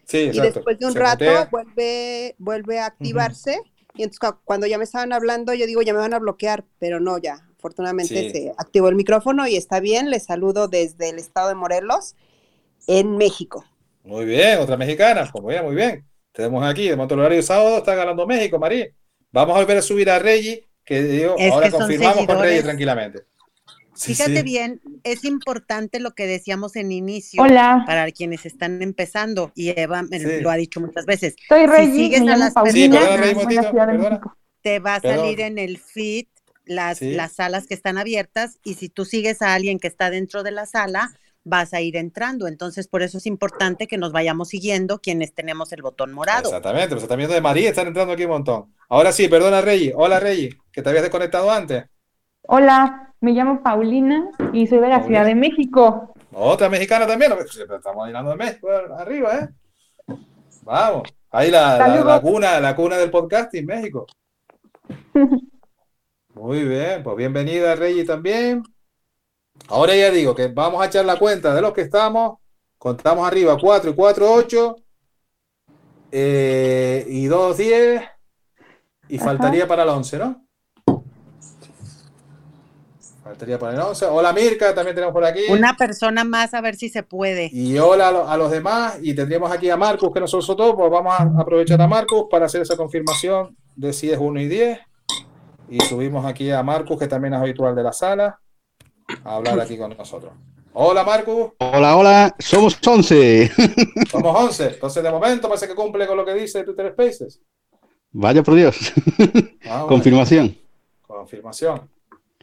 Sí, y exacto. después de un Se rato mutea. vuelve, vuelve a activarse. Y entonces cu- cuando ya me estaban hablando, yo digo, ya me van a bloquear, pero no, ya. Afortunadamente Sí. se activó el micrófono y está bien. Les saludo desde el estado de Morelos, en México. Muy bien, otra mexicana. Pues muy bien, muy bien. Tenemos aquí, de momento el horario sábado está ganando México, María. Vamos a volver a subir a Reggie, que digo, Es ahora que confirmamos con Reggie tranquilamente. Sí, Fíjate sí. bien, es importante lo que decíamos en inicio Hola. para quienes están empezando, y Eva me Sí. lo ha dicho muchas veces. Soy Si Reggie, sigues me a las Paulina, Sí, perdona, personas, te va a Perdón. salir en el feed las, Sí. las salas que están abiertas y si tú sigues a alguien que está dentro de la sala, vas a ir entrando. Entonces, por eso es importante que nos vayamos siguiendo quienes tenemos el botón morado. Exactamente, los están viendo de María, están entrando aquí un montón. Ahora sí, perdona, Reggie. Hola, Reggie, que te habías desconectado antes. Hola, me llamo Paulina y soy de la Ciudad de México. Otra mexicana también. Siempre estamos llenando de México arriba, ¿eh? Vamos. Ahí la, la cuna, la cuna del podcasting, México. Muy bien, pues bienvenida, Reggie, también. Ahora ya digo que vamos a echar la cuenta de los que estamos. Contamos arriba 4 y 4, 8. eh, y 2, 10. Y Ajá. faltaría para el 11, ¿no? Faltaría poner 11. Hola Mirka, también tenemos por aquí. Una persona más a ver si se puede. Y hola a, lo- a los demás. Y tendríamos aquí a Marcus que nos soltó. Pues vamos a aprovechar a Marcus para hacer esa confirmación de si es 1 y 10. Y subimos aquí a Marcus, que también es habitual de la sala, a hablar aquí con nosotros. Hola Marcus, Hola, hola, somos 11. somos 11. Entonces de momento parece que cumple con lo que dice Twitter Spaces. Vaya por Dios. Ah, bueno. Confirmación. Confirmación.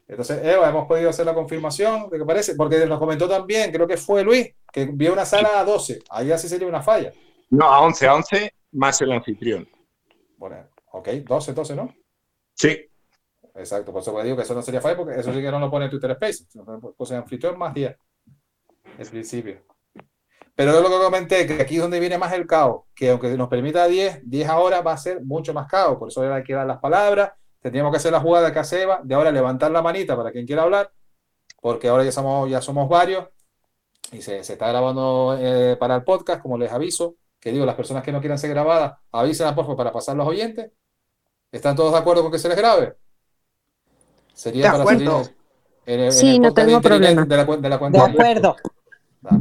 Entonces, Eva, hemos podido hacer la confirmación de que parece, porque nos comentó también, creo que fue Luis, que vio una sala a 12. Ahí así sería una falla. No, a 11, a 11 más el anfitrión. Bueno, ok, 12 entonces, ¿no? Sí. Exacto, por eso digo que eso no sería falla, porque eso sí que no lo pone en Twitter Space. Pues anfitrión más 10. En principio. Pero es lo que comenté, que aquí es donde viene más el caos, que aunque nos permita 10, 10 ahora va a ser mucho más caos. Por eso hay que dar las palabras. Tendríamos que hacer la jugada que hace Eva, de ahora levantar la manita para quien quiera hablar, porque ahora ya somos, ya somos varios y se, se está grabando eh, para el podcast, como les aviso, que digo, las personas que no quieran ser grabadas, avisen a porfa para pasar los oyentes. ¿Están todos de acuerdo con que se les grabe? Sería De para acuerdo. salir en Sí, el no de tengo Internet problema. de la, de la cuenta De de- acuerdo.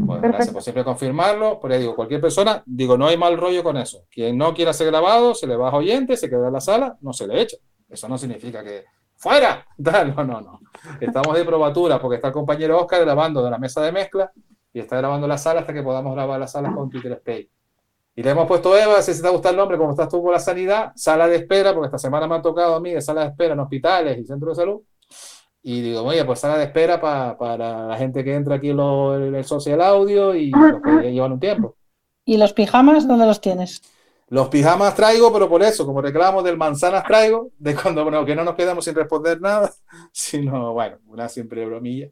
pues, gracias por siempre confirmarlo. Pero ya digo, cualquier persona, digo, no hay mal rollo con eso. Quien no quiera ser grabado, se le baja oyente, se queda en la sala, no se le echa. Eso no significa que ¡fuera! No, no, no. Estamos de probatura porque está el compañero Oscar grabando de la mesa de mezcla y está grabando la sala hasta que podamos grabar la sala con Twitter Space. Y le hemos puesto Eva, si te gusta el nombre, como estás tú con la sanidad, sala de espera, porque esta semana me ha tocado a mí de sala de espera en hospitales y centros de salud. Y digo, oye, pues sala de espera pa- para la gente que entra aquí en lo- en el social audio y los que llevan un tiempo. ¿Y los pijamas dónde los tienes? Los pijamas traigo, pero por eso, como reclamo del manzanas traigo, de cuando bueno, que no nos quedamos sin responder nada, sino, bueno, una siempre bromilla,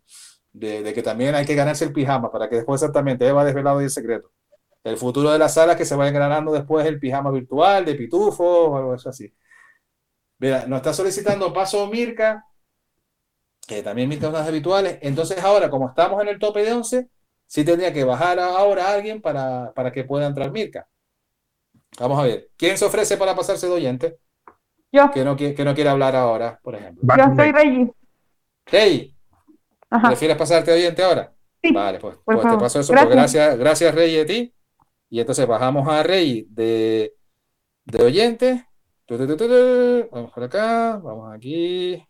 de, de que también hay que ganarse el pijama para que después exactamente Eva desvelado ahí el secreto. El futuro de la sala es que se vaya ganando después el pijama virtual de pitufo o algo así. Mira, nos está solicitando paso Mirka, que también Mirka es una de las habituales. Entonces ahora, como estamos en el tope de 11, sí tendría que bajar ahora a alguien para, para que pueda entrar Mirka. Vamos a ver. ¿Quién se ofrece para pasarse de oyente? Yo. Que no, que no quiere hablar ahora, por ejemplo. Yo soy Reggie. Rey, Ajá. ¿prefieres pasarte de oyente ahora? Sí, Vale, pues, pues te paso eso. pues Gracias. gracias, gracias Rey a ti. Y entonces bajamos a Rey de, de oyente. Vamos por acá, vamos aquí.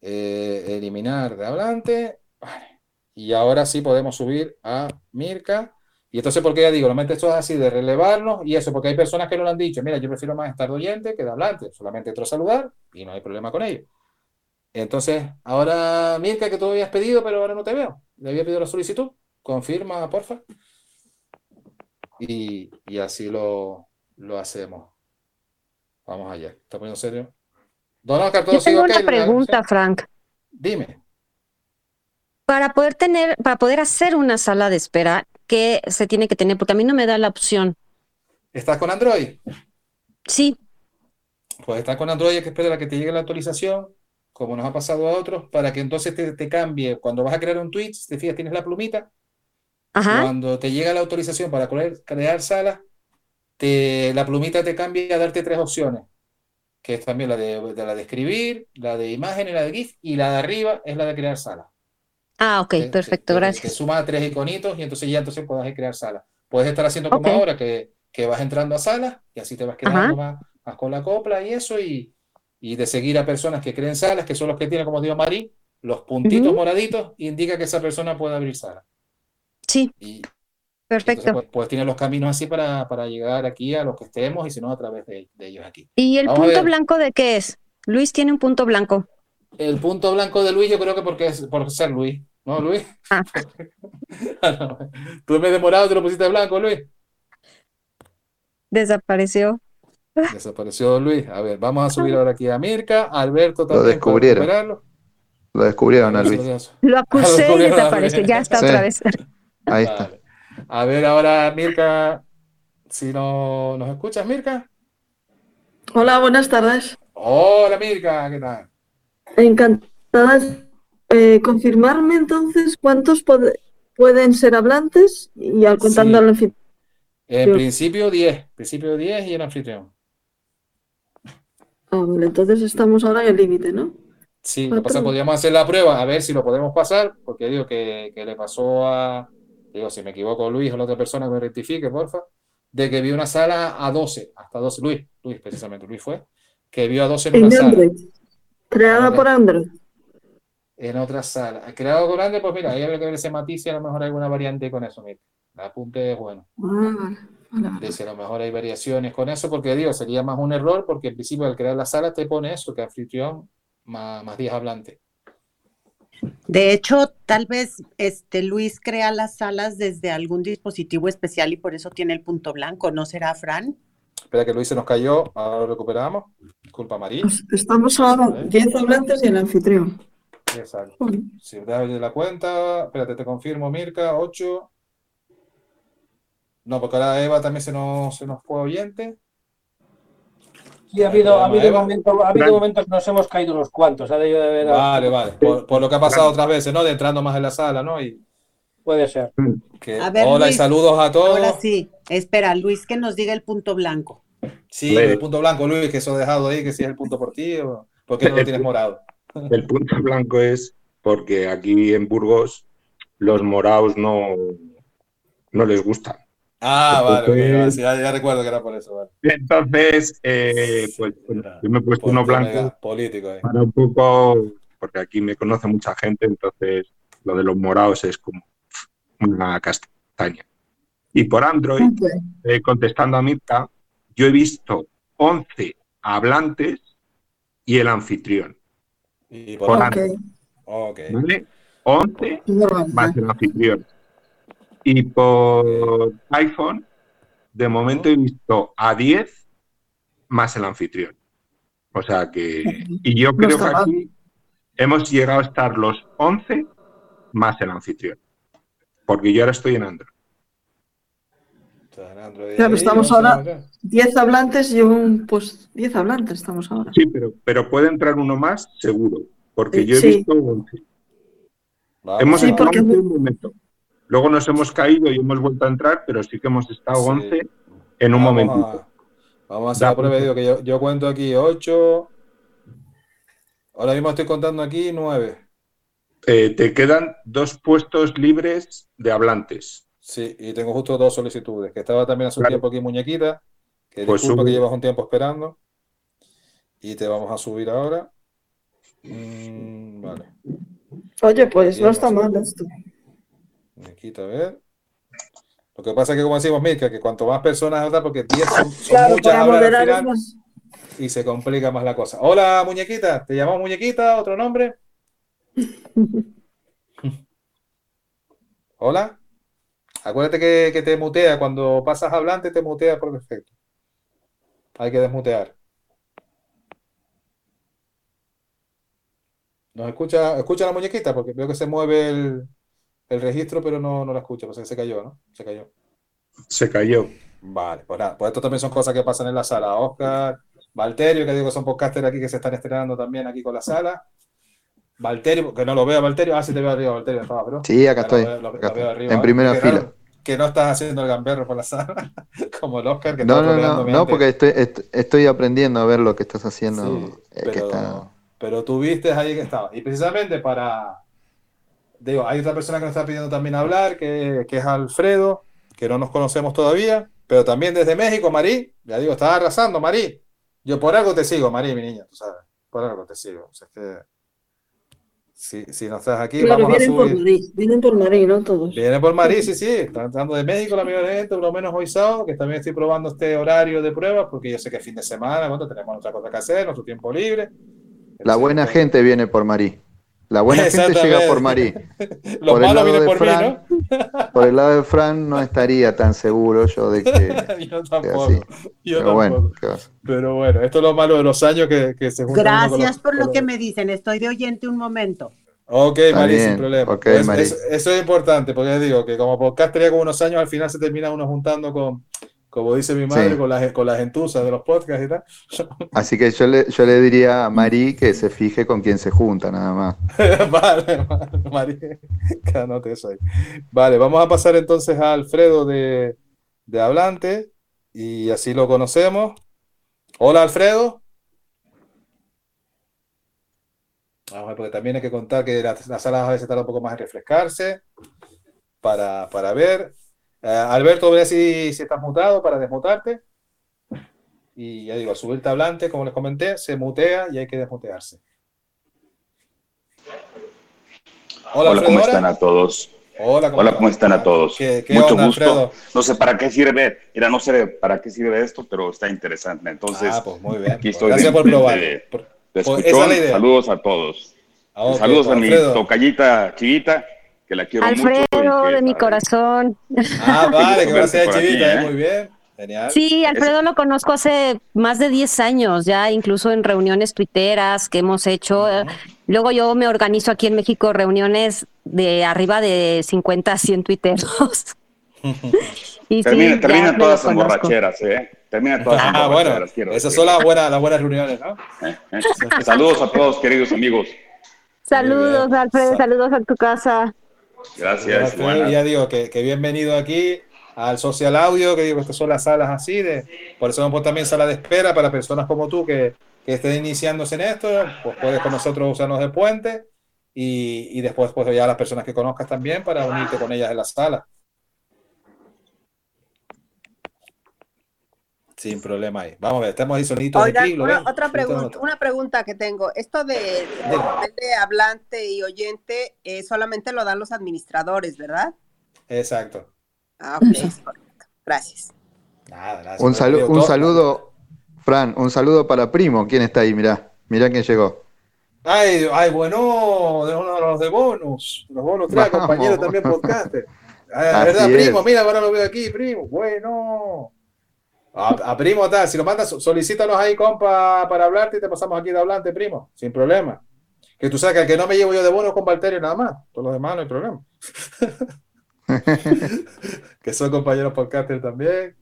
Eh, eliminar de hablante. Vale. Y ahora sí podemos subir a Mirka. Y entonces, ¿por qué ya digo? Normalmente esto es así de relevarnos y eso, porque hay personas que no lo han dicho. Mira, yo prefiero más estar de oyente que de hablante. Solamente entro a saludar y no hay problema con ello. Entonces, ahora, Mirka, que tú habías pedido, pero ahora no te veo. Le había pedido la solicitud. Confirma, porfa. Y, y así lo, lo hacemos. Vamos allá. ¿Está poniendo serio? Don Oscar, ¿todo Yo tengo una pregunta, Frank. Dime. Para poder tener, para poder hacer una sala de espera, ¿qué se tiene que tener? Porque a mí no me da la opción. ¿Estás con Android? Sí. Pues estás con Android, hay que esperar a que te llegue la actualización, como nos ha pasado a otros, para que entonces te, te cambie. Cuando vas a crear un tweet, te fijas, tienes la plumita. Ajá. Cuando te llega la autorización para crear, crear sala, te, la plumita te cambia a darte tres opciones, que es también la de, de la de escribir, la de imagen y la de GIF, y la de arriba es la de crear sala. Ah, ok, Te- perfecto, te- te gracias. suma tres iconitos y entonces ya entonces puedes crear sala. Puedes estar haciendo como ahora, que, que vas entrando a salas y así te vas quedando más, más con la copla y eso, y, y de seguir a personas que creen salas, que son los que tienen, como digo Marí, los puntitos moraditos, indica que esa persona puede abrir sala. Sí. Y entonces, Perfecto. pues, pues tiene los caminos así para, para llegar aquí a los que estemos y si no a través de, de ellos aquí. ¿Y el Vamos punto blanco de qué es? Luis tiene un punto blanco. El punto blanco de Luis, yo creo que porque es por ser Luis, ¿no, Luis? Ah. Tú me demorado, te lo pusiste blanco, Luis. Desapareció. Desapareció Luis. A ver, vamos a subir ahora aquí a Mirka, Alberto también para descubrieron. Lo descubrieron a Luis. Lo acusé y desapareció. Ya está Sí. otra vez. Ahí está. Vale. A ver ahora, Mirka, si no, nos escuchas, Mirka. Hola, buenas tardes. Hola, Mirka, ¿qué tal? Encantadas. Eh, confirmarme entonces cuántos pueden ser hablantes y al contando Sí. al anfitrión. En principio 10, principio 10 y el anfitrión. Ah, vale, entonces estamos ahora en el límite, ¿no? Sí, lo que pasa es que podríamos hacer la prueba a ver si lo podemos pasar, porque digo que, que le pasó a, digo, si me equivoco, Luis o la otra persona que me rectifique, porfa, de que vio una sala a 12, hasta 12, Luis, Luis precisamente, Luis fue, que vio a 12 en En una sala. Android. Creada por Android. En otra sala. Creado con Android, pues mira, ahí habría que ver ese matiz y a lo mejor hay alguna variante con eso, mira. El apunte es bueno. Ah. Dice, a lo mejor hay variaciones con eso, porque digo, sería más un error, porque en principio al crear la sala te pone eso, que anfitrión más, más 10 hablantes. De hecho, tal vez este Luis crea las salas desde algún dispositivo especial y por eso tiene el punto blanco, ¿no será, Fran? Espera que Luis se nos cayó, ahora lo recuperamos. Disculpa, María. Pues estamos ahora 10 hablantes y el anfitrión. Exacto. Si das la cuenta, espérate, te confirmo, Mirka, 8. No, porque ahora Eva también se nos, se nos fue oyente. Sí, ha habido, ha habido, momentos, ha habido momentos que nos hemos caído unos cuantos. Ha debido de haber- Vale, vale. Por, por lo que ha pasado otras veces, ¿no? De entrando más en la sala, ¿no? Y Puede ser. que, A ver, hola y saludos a todos. Ahora sí, espera, Luis, que nos diga el punto blanco. Sí, el punto blanco, Luis, que eso dejado ahí, que si es el punto por ti o ¿por qué no lo tienes morado? El punto blanco es porque aquí en Burgos los morados no, no les gustan. Ah, vale, ok, Entonces- vale, sí, ya, ya recuerdo que era por eso, vale. Entonces, eh, pues yo me he puesto uno blanco político ahí. para un poco, porque aquí me conoce mucha gente, entonces lo de los morados es como una castaña. Y por Android, eh, contestando a Mirka, yo he visto 11 hablantes y el anfitrión. Y Por por Android, Ok. ¿vale? 11 más el anfitrión. Y por iPhone, de momento he visto a 10 más el anfitrión. O sea que. Y yo No creo que mal. aquí hemos llegado a estar los 11 más el anfitrión. Porque yo ahora estoy en Android. Claro, estamos ahora 10 hablantes y un, pues 10 hablantes estamos ahora. Sí, pero, pero puede entrar uno más, seguro. Porque yo he Sí. visto 11. Hemos Sí, porque- 11 un momento. Luego nos hemos caído y hemos vuelto a entrar, pero sí que hemos estado Sí. 11 en un Vamos momentito. a- Vamos a hacer la prueba, digo que yo, yo cuento aquí 8. Ahora mismo estoy contando aquí 9. Eh, te quedan dos puestos libres de hablantes. Sí, y tengo justo dos solicitudes, que estaba también hace un Claro. tiempo aquí muñequita, que Pues disculpa sube. que llevas un tiempo esperando. Y te vamos a subir ahora. Mm, vale, Oye, pues no está mal esto. Muñequita, a ver. Lo que pasa es que, como decimos, Mirka, que cuanto más personas. Porque 10 son, son Claro, muchas al final y se complica más la cosa. Hola, muñequita, ¿te llamamos muñequita? ¿Otro nombre? Hola. Acuérdate que, que te mutea, cuando pasas hablante te mutea por defecto. Hay que desmutear. ¿Nos escucha, escucha la muñequita? Porque veo que se mueve el, el registro, pero no, no la escucha. Pues se cayó, ¿no? Se cayó. Se cayó. Vale, pues nada, pues esto también son cosas que pasan en la sala. Oscar, Valterio, que digo que son podcasters aquí que se están estrenando también aquí con la sala. Valterio, que no lo veo, Valterio. Ah, sí te veo arriba, Valterio. Estaba, pero Sí, acá lo estoy, veo- lo- acá lo veo arriba. en primera fila. Que no estás haciendo el gamberro por la sala, como el Oscar, que No, no, no, no, porque estoy, est- estoy aprendiendo a ver lo que estás haciendo. Sí, eh, que pero, está... pero tú viste ahí que estaba. Y precisamente para. Digo, hay otra persona que nos está pidiendo también hablar, que, que es Alfredo, que no nos conocemos todavía, pero también desde México, Marí. Ya digo, estás arrasando, Marí. Yo por algo te sigo, Marí, mi niña, tú sabes. Por algo te sigo. O sea, es que. Si, si no estás aquí, Claro, vamos a vienen por subir. Madrid, vienen por Madrid, ¿no? Todos. Viene por Marí, sí, sí. Está entrando de México la mayoría de gente, por lo menos hoy sábado, que también estoy probando este horario de pruebas, porque yo sé que es fin de semana, bueno, tenemos otra cosa que hacer, nuestro tiempo libre. La buena gente viene por Marí. La buena gente llega por Marí. Los Por el lado de por mí, Fran, ¿no? Por el lado de Fran no estaría tan seguro yo de que Yo tampoco. así. Yo Pero bueno, tampoco. ¿qué vas? Pero bueno, esto es lo malo de los años que, que se juntan Gracias los- por lo los- que me dicen. Estoy de oyente un momento. Ok, Está Mari, bien, sin problema. ok, Pues Mari. eso, eso es importante, porque digo que como podcast ya con unos años, al final se termina uno juntando con, como dice mi madre, Sí. con las con las gentusas de los podcasts y tal. Así que yo le, yo le diría a Marí que se fije con quién se junta, nada más. Vale, vale, Mari, que anote eso ahí. Vale, vamos a pasar entonces a Alfredo de, de Hablante y así lo conocemos. Hola, Alfredo. Vamos a ver, porque también hay que contar que las, las salas a veces tardan un poco más en refrescarse para, para ver. Eh, Alberto, ve si, si estás mutado para desmutarte. Y ya digo, al subir tablante, como les comenté, se mutea y hay que desmutearse. Hola, Alfredo, ¿cómo están a todos? Hola, ¿cómo Hola, ¿cómo están a todos? ¿Qué- qué Mucho onda, gusto. Alfredo? No sé para qué sirve, mira, no sé para qué sirve esto, pero está interesante. Entonces, Ah, pues muy bien. aquí Pues estoy. gracias de- por probar. de- Por- de pues esa escuchón. es la idea. Saludos a todos. Ah, ok, Saludos pues, a mi Alfredo. tocallita chivita, que la quiero mucho. y Alfredo de mi corazón. Ah, vale, que gracias Chivita, ¿eh? eh, muy bien. Genial. Sí, Alfredo lo conozco hace más de 10 años, ya incluso en reuniones tuiteras que hemos hecho. Luego yo me organizo aquí en México reuniones de arriba de 50 a 100 tuiteros. Y sí, Termina, todas en conozco. borracheras, ¿eh? Terminan todas Ah, bueno, borracheras. quiero esas son las buenas, las buenas reuniones, ¿no? Eh, eh. Saludos a todos, queridos amigos. Saludos, Alfredo, saludos a tu casa. Gracias. Buenas. ya digo que, que bienvenido aquí al Social Audio, que digo que son las salas así, de, por eso puesto también sala de espera para personas como tú que, que estén iniciándose en esto, pues puedes con nosotros usarnos de puente y, y después pues ya las personas que conozcas también para unirte con ellas en la sala. Sin problema ahí. Vamos a ver, estamos ahí soniditos Oigan, aquí. ¿lo una- ven? otra pregunta, una pregunta que tengo. Esto de, de papel de hablante y oyente eh, solamente lo dan los administradores, ¿verdad? Exacto. Ah, ok, es correcto. Gracias. Nada, nada, Un, salu- un saludo, Fran, un saludo para Primo. ¿Quién está ahí? Mirá, mirá quién llegó. Ay, ay, bueno, de uno de los de bonus, los bonus track, Vamos. compañeros también podcaster. Ay, Así ¿Verdad, es. primo? Mira, ahora lo veo aquí, primo. Bueno. A, a primo tal, si lo mandas, solicítanos ahí, compa, para hablarte y te pasamos aquí de hablante, primo, sin problema. Que tú sabes que el que no me llevo yo de bonus con Valterio nada más, todos los demás no hay problema. que son compañeros podcaster también.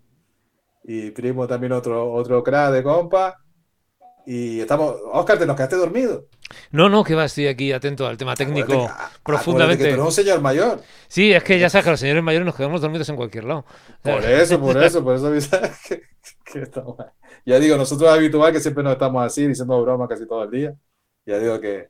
Y primo también otro, otro crack de compa. Y estamos, Oscar, te nos quedaste dormido. No, no, que va, estoy aquí atento al tema técnico Acuérdate que- acuérdate profundamente. que tú eres un señor mayor. Sí, es que ya sabes que los señores mayores nos quedamos dormidos en cualquier lado. Por eso, por eso, por eso que, que estamos. Ya digo, nosotros es habitual que siempre nos estamos así, diciendo bromas casi todo el día. Ya digo que,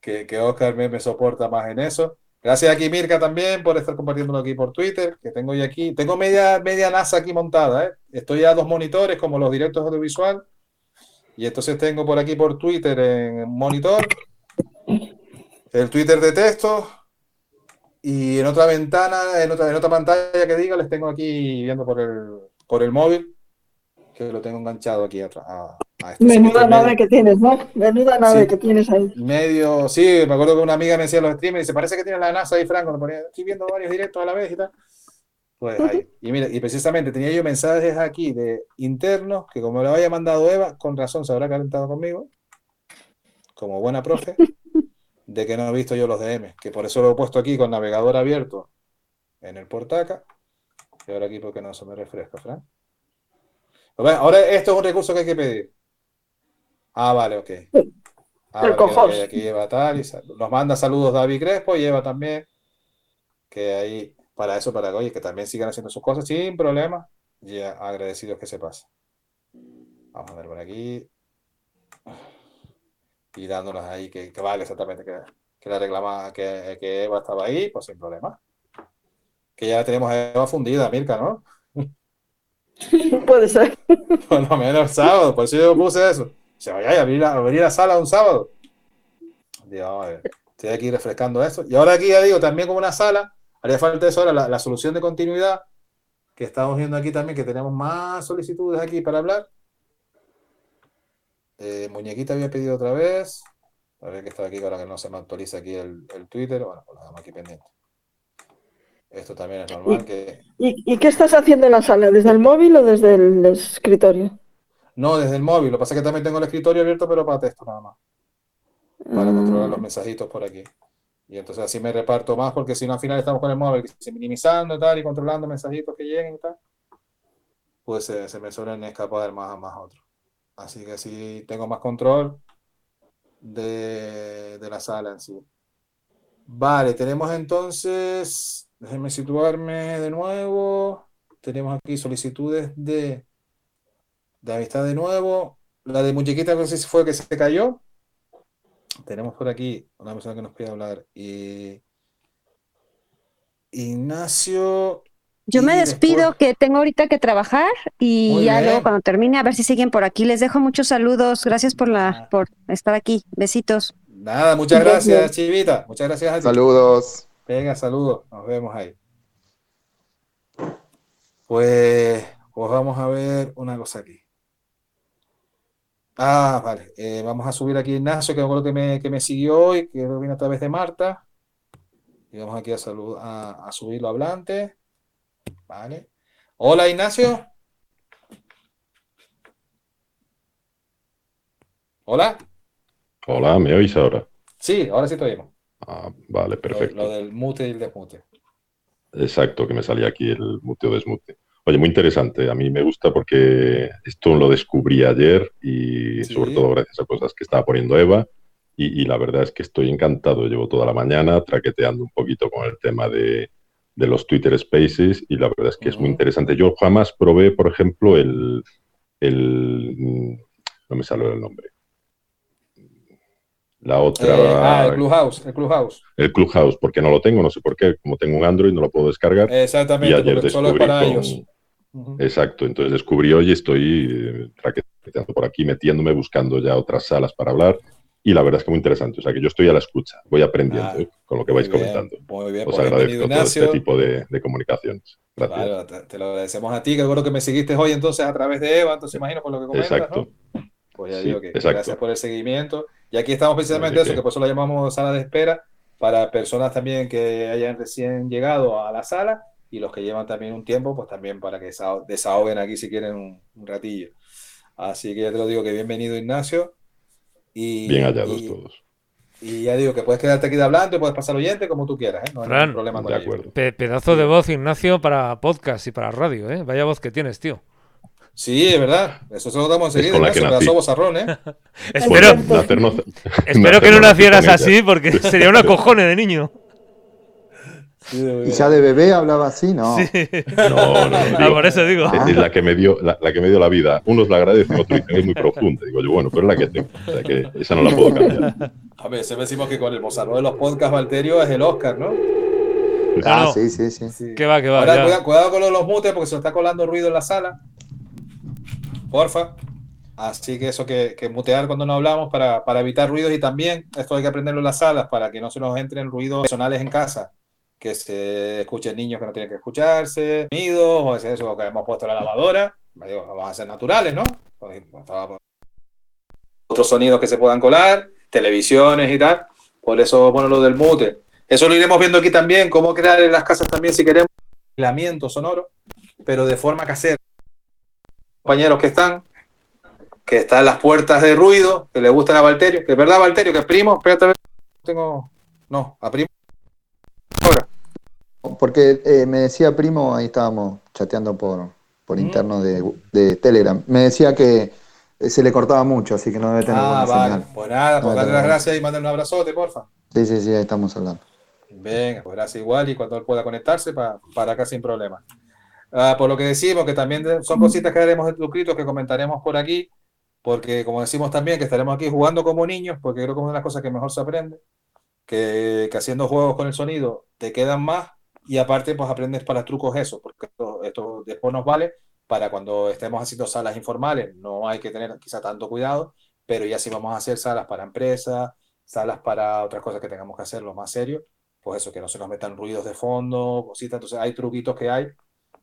que, que Oscar me, me soporta más en eso. Gracias aquí, Mirka, también por estar compartiéndolo aquí por Twitter, que tengo ya aquí. Tengo media, media NASA aquí montada, ¿eh? Estoy a dos monitores como los directos audiovisual. Y entonces tengo por aquí por Twitter en monitor el Twitter de texto y en otra ventana, en otra, en otra pantalla que diga, les tengo aquí viendo por el, por el móvil, que lo tengo enganchado aquí atrás. A, a este- Menuda nave medio- que tienes, ¿no? Menuda nave Sí. que tienes ahí. medio, sí, me acuerdo que una amiga me decía en los streams, dice, parece que tiene la NASA ahí, Franco, me ponía, estoy viendo varios directos a la vez y tal. Pues ahí. Y mira, y precisamente tenía yo mensajes aquí de internos, que como lo había mandado Eva, con razón se habrá calentado conmigo, como buena profe, de que no he visto yo los DM, que por eso lo he puesto aquí con navegador abierto en el portaca, y ahora aquí porque no se me refresca, Fran. Pues Ahora esto es un recurso que hay que pedir. Ah, vale, ok. Ah, El vale, aquí Eva tal, y sal- nos manda saludos David Crespo y Eva también, que ahí, para eso, para que, oye, que también sigan haciendo sus cosas sin problema, y agradecidos que se pase. Vamos a ver por aquí. Y dándonos ahí que, que vale exactamente, que, que la reclama, que, que Eva estaba ahí, pues sin problema. Que ya tenemos a Eva fundida, Mirka, ¿no? Puede ser. Por lo menos el sábado, por eso yo puse eso. Se vaya a abrir la, abrir la sala un sábado. Vamos a ver, estoy aquí refrescando esto. Y ahora aquí ya digo, también como una sala, haría falta eso ahora, la, la solución de continuidad, que estamos viendo aquí también, que tenemos más solicitudes aquí para hablar. Eh, Muñequita había pedido otra vez. A ver que está aquí, ahora que no se me actualiza aquí el, el Twitter. Bueno, pues lo dejamos aquí pendiente. Esto también es normal que, ¿Y, y qué estás haciendo en la sala? ¿Desde el móvil o desde el escritorio? No, desde el móvil. Lo que pasa es que también tengo el escritorio abierto, pero para texto nada más. Para controlar los mensajitos por aquí. Y entonces así me reparto más, porque si no al final estamos con el móvil, minimizando tal, y controlando mensajitos que lleguen y tal, pues se, se me suelen escapar más a más otros. Así que así tengo más control de, de la sala en sí. Vale, tenemos entonces, déjenme situarme de nuevo. Tenemos aquí solicitudes de, de amistad de nuevo. La de muñequita, no sé si fue que se cayó. Tenemos por aquí una persona que nos pide hablar. Y Ignacio. Yo me despido, que tengo ahorita que trabajar y Muy ya bien. luego cuando termine a ver si siguen por aquí. Les dejo muchos saludos. Gracias por la por estar aquí. Besitos. Nada, muchas gracias, Chivita. Muchas gracias a ti. Saludos. Venga, saludos. Nos vemos ahí. Pues, pues vamos a ver una cosa aquí. Ah, vale. Eh, vamos a subir aquí Ignacio, que me acuerdo que me, que me siguió hoy, que vino a través de Marta. Y vamos aquí a, salud, a, a subirlo hablante. Vale. Hola, Ignacio. Hola. Hola, ¿me oís ahora? Sí, ahora sí te oímos. Ah, vale, perfecto. lo del mute y el desmute. Exacto, que me salía aquí el mute o desmute. Oye, muy interesante. A mí me gusta porque esto lo descubrí ayer y sobre todo gracias a cosas que estaba poniendo Eva. Y, y la verdad es que estoy encantado. Llevo toda la mañana traqueteando un poquito con el tema de, de los Twitter Spaces y la verdad es que es muy interesante. Yo jamás probé, por ejemplo, el, el mm, no me sale el nombre. La otra. Eh, ah, el Clubhouse, el Clubhouse. El Clubhouse, porque no lo tengo, no sé por qué. Como tengo un Android, no lo puedo descargar. Exactamente, Y ayer porque solo es para con- ellos. Exacto, entonces descubrí hoy y estoy eh, traqueteando por aquí, metiéndome, buscando ya otras salas para hablar. Y la verdad es que muy interesante. O sea, que yo estoy a la escucha, voy aprendiendo Ah, eh, con lo que vais bien, comentando. muy bien, Os pues agradezco todo este tipo de, de comunicaciones. Gracias. Vale, te, te lo agradecemos a ti, que seguro que me seguiste hoy entonces a través de Eva, entonces imagino por lo que comentas, Exacto. ¿no? Pues ya Sí, digo que exacto. gracias por el seguimiento. Y aquí estamos precisamente eso, qué. que por eso lo llamamos sala de espera, para personas también que hayan recién llegado a la sala y los que llevan también un tiempo, pues también para que desaho- desahoguen aquí si quieren un, un ratillo. Así que ya te lo digo que bienvenido Ignacio. Y, Bien hallados y- todos. Y ya digo que puedes quedarte aquí de hablante, puedes pasar oyente como tú quieras, ¿eh? No hay Fran, ningún problema con ello. pe- pedazo de voz, Ignacio, para podcast y para radio, ¿eh? Vaya voz que tienes, tío. Sí, es verdad. Eso se lo damos Es enseguida, con la que Ignacio, nací. pedazo bozarrón, ¿eh? Espero, espero que no nacieras así, porque sería una cojone de niño. ¿Y ya de bebé hablaba así? No. No, no, no, Ah, por eso digo. Es, la que me dio la, la que me dio la vida. Unos la agradecen, otros dicen es muy profunda. Digo yo, bueno, pero es la que tengo. O sea que esa no la puedo cambiar. A ver, siempre decimos que con el bozarrón de los podcasts, Valterio, es el Oscar, ¿no? Ah, no. sí, sí, sí. Que va, que va. Ahora, cuidado con los mutes porque se nos está colando ruido en la sala. Porfa. Así que eso que, que mutear cuando no hablamos para, para evitar ruidos y también esto hay que aprenderlo en las salas para que no se nos entren ruidos personales en casa. Que se escuchen niños que no tienen que escucharse, sonidos, o es eso que hemos puesto la lavadora. Digo, Vamos a ser naturales, ¿no? Otros sonidos que se puedan colar, televisiones y tal. Por eso, bueno, lo del mute. Eso lo iremos viendo aquí también, cómo crear en las casas también si queremos aislamiento sonoro, pero de forma casera. Compañeros que están, que están las puertas de ruido, que le gustan a Valterio, que es verdad, Valterio, que es primo, espérate, tengo, no, a primo. Porque eh, me decía primo, ahí estábamos chateando por, Mm. por interno de, de Telegram. Me decía que eh, se le cortaba mucho, así que no debe tener Ah, vale, señal. pues nada, No, darle no, las gracias y mandarle un abrazote, porfa. Sí, sí, sí, ahí estamos hablando. Venga, pues gracias igual y cuando él pueda conectarse pa- para acá sin problema. Ah, por lo que decimos, que también son cositas que haremos en Trucritos que comentaremos por aquí, porque como decimos también que estaremos aquí jugando como niños, porque creo que es una de las cosas que mejor se aprende, que, que haciendo juegos con el sonido te quedan más y aparte pues aprendes para trucos eso, porque esto, esto después nos vale para cuando estemos haciendo salas informales, no hay que tener quizá tanto cuidado, pero ya si vamos a hacer salas para empresas, salas para otras cosas que tengamos que hacerlo más serio, pues eso, que no se nos metan ruidos de fondo, cositas, entonces hay truquitos que hay,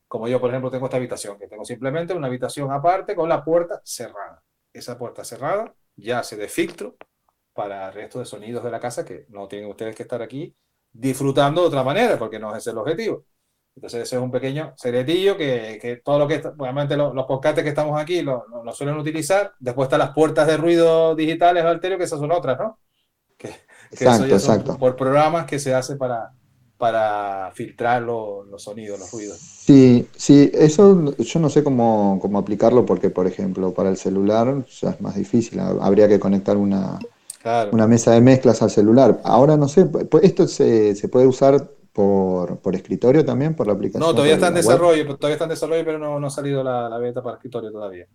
como yo por ejemplo tengo esta habitación, que tengo simplemente una habitación aparte con la puerta cerrada. Esa puerta cerrada ya hace de filtro para el resto de sonidos de la casa que no tienen ustedes que estar aquí disfrutando de otra manera, porque no es el objetivo. Entonces, ese es un pequeño secretillo que, que todo lo que, está- obviamente los, los podcasts que estamos aquí lo, lo- lo suelen utilizar. Después están las puertas de ruido digitales, Alterio, que esas son otras, ¿no? Que, que eso Exacto, son exacto. por programas que se hace para, para filtrar lo- los sonidos, los ruidos. Sí, sí, eso yo no sé cómo, cómo aplicarlo porque, por ejemplo, para el celular ya es más difícil. ha- Habría que conectar una, Claro. una mesa de mezclas al celular. Ahora no sé, ¿esto se, se puede usar por, por escritorio también, por la aplicación? No, todavía está en web? desarrollo, todavía está en desarrollo, pero no, no ha salido la, la beta para escritorio todavía.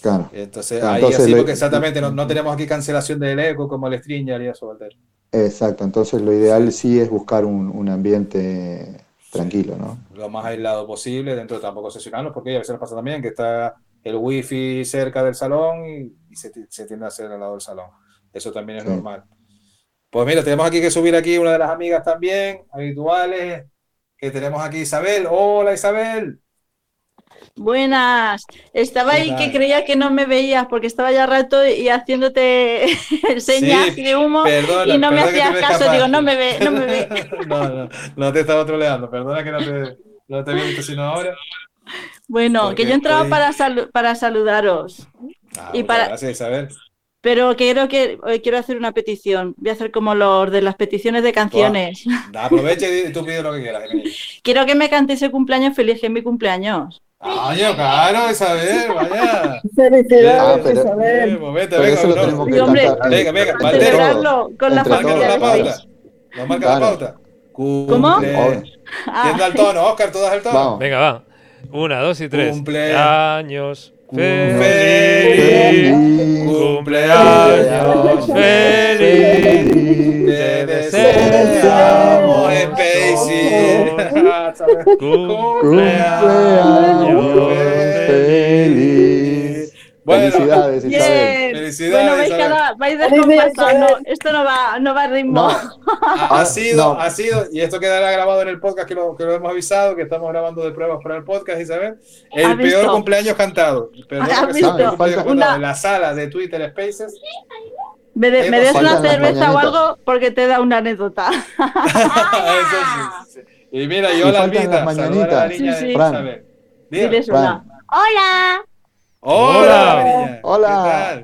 Claro. Entonces, Claro, ahí entonces así, lo- porque exactamente no, no tenemos aquí cancelación del eco como el Stringer y eso, Walter. Exacto, entonces lo ideal sí es buscar un, un ambiente tranquilo, ¿no? Lo más aislado posible, dentro de tampoco sesionarnos, porque a veces nos pasa también que está el wifi cerca del salón y, y se, se tiende a hacer al lado del salón. Eso también es Sí. normal. Pues mira, tenemos aquí que subir aquí una de las amigas también, habituales, que tenemos aquí Isabel. Hola Isabel. Buenas, estaba ¿Qué ahí que creía que no me veías porque estaba ya rato y haciéndote señas Sí, de humo perdona, y no me hacías caso, digo, no me ve, no me ve. no, no, no te estaba troleando, perdona que no te, no te había visto sino ahora. Bueno, Porque que yo entraba para, salu- para saludaros, Ah, Y para- Gracias Isabel. Pero quiero que hoy quiero hacer una petición. Voy a hacer como los de las peticiones de canciones. Aprovecha y tú pides lo que quieras. Quiero que me cantéis el cumpleaños feliz, que es mi cumpleaños. Coño, claro, Isabel, vaya. Felicidades, Bien, Isabel. Pero venga, eso lo no. tenemos Sí, hombre, Venga, venga, a celebrarlo con la familia. la pauta. Nos marca Claro. la pauta. ¿Cómo? Cumple. ¿Quién da el tono? Oscar, ¿tú das el tono? Vamos. Venga, va. Una, dos y tres. Cumple- Años. Feliz cumpleaños feliz. Te deseamos, Spacey. Cumpleaños feliz. Bueno, Felicidades, Isabel. Bien. Felicidades, Bueno, vais, Isabel. cada, vais descompasando. Esto no va, no va a ritmo. No. Ha, ha sido, no. ha sido, y esto quedará grabado en el podcast que lo, que lo hemos avisado, que estamos grabando de pruebas para el podcast, Isabel. El ¿Has peor visto? cumpleaños cantado. Perdón, ¿Has que visto? peor cumpleaños Una- cantado en la sala de Twitter Spaces. Me, de- me des una cerveza o algo porque te da una anécdota. Eso sí, sí. Y mira, yo Y la saludar a la niña Sí, de sí. Fran. Isabel. Diles una. ¡Hola! Hola, Hola.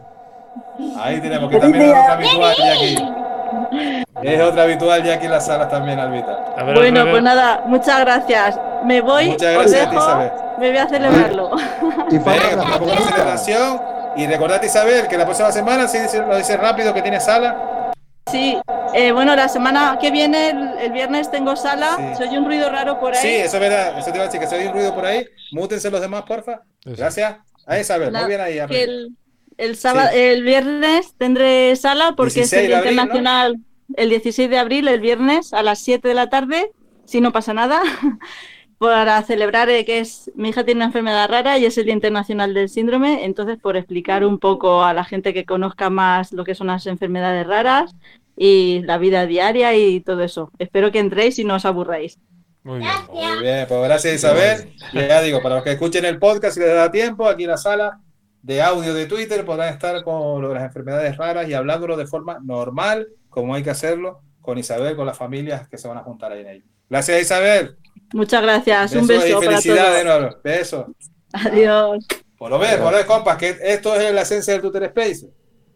Ahí tenemos que también es otra habitual ya aquí. Es otra habitual ya aquí en las salas también, Albita. Ver, Bueno, pues nada, muchas gracias. Me voy, Muchas os gracias a ti, Isabel. me voy a celebrarlo. Y Venga, celebración. Y recordad, Isabel, que la próxima semana, si lo dice rápido, que tiene sala. Sí, eh, bueno, la semana que viene, el, el viernes, tengo sala. Sí. Soy un ruido raro por ahí. Sí, eso es verdad. Eso te iba a decir, que se oye un ruido por ahí. Mútense los demás, porfa. Gracias. Ahí, Muy bien ahí. que April. el, el sábado, Sí. el viernes tendré sala porque es 16 el Día abril, ¿no? Internacional, el 16 de abril, el viernes a las 7 de la tarde, si no pasa nada, para celebrar eh, que es mi hija tiene una enfermedad rara y es el Día Internacional del Síndrome, entonces por explicar un poco a la gente que conozca más lo que son las enfermedades raras y la vida diaria y todo eso. Espero que entréis y no os aburráis. Muy bien. Muy bien, pues gracias Isabel. Y ya digo, para los que escuchen el podcast y les da tiempo, aquí en la sala de audio de Twitter podrán estar con lo de las enfermedades raras y hablándolo de forma normal, como hay que hacerlo, con Isabel, con las familias que se van a juntar ahí en ello. Gracias Isabel. Muchas gracias, un Besos y beso para felicidades de todos. nuevo. Besos. Adiós. Por lo ver, por lo compas, que esto es la esencia del Twitter Space.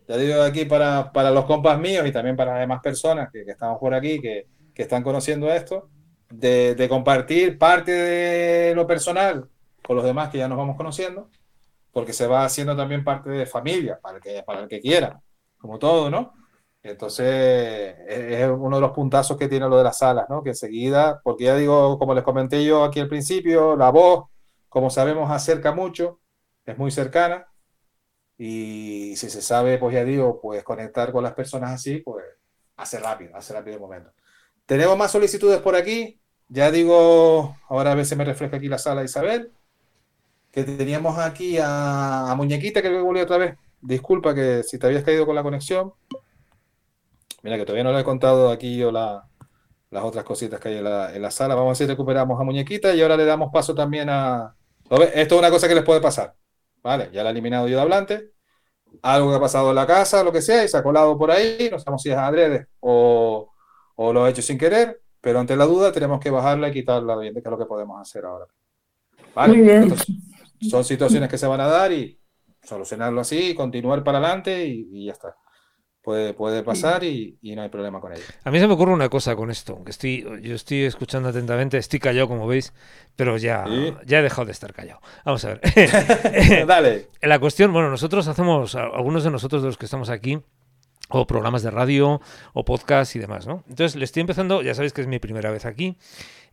Ya digo aquí para, para los compas míos y también para las demás personas que, que estamos por aquí, que, que están conociendo esto, de, compartir parte de lo personal con los demás que ya nos vamos conociendo, porque se va haciendo también parte de familia, para el que, para el que quiera, como todo, ¿no? Entonces, es es uno de los puntazos que tiene lo de las salas, ¿no? Que enseguida, porque ya digo, como les comenté yo aquí al principio, la voz, como sabemos, acerca mucho, es muy cercana, y si se sabe, pues ya digo, pues conectar con las personas así, pues hace rápido, hace rápido el momento. Tenemos más solicitudes por aquí, ya digo, ahora a veces me refleja aquí la sala Isabel, que teníamos aquí a, Muñequita, que volví otra vez. Disculpa que si te habías caído con la conexión. Mira que todavía no le he contado aquí yo la- las otras cositas que hay en la, sala. Vamos a ver si recuperamos a Muñequita y ahora le damos paso también a... ¿Lo? Esto es una cosa que les puede pasar. Vale, ya la he eliminado yo de hablante. Algo que ha pasado en la casa, lo que sea, y se ha colado por ahí. No sabemos si es adrede o, o lo ha hecho sin querer, pero ante la duda tenemos que bajarla y quitarla bien, que es lo que podemos hacer ahora. ¿Vale? Muy bien. Entonces, son situaciones que se van a dar y solucionarlo así, continuar para adelante y, y ya está. Puede, puede pasar y, y no hay problema con ello. A mí se me ocurre una cosa con esto, que estoy, yo estoy escuchando atentamente, estoy callado como veis, pero ya, Sí. ya he dejado de estar callado. Vamos a ver. Dale. La cuestión, bueno, nosotros hacemos, algunos de nosotros de los que estamos aquí, o programas de radio, o podcast y demás, ¿no? Entonces le estoy empezando, ya sabéis que es mi primera vez aquí,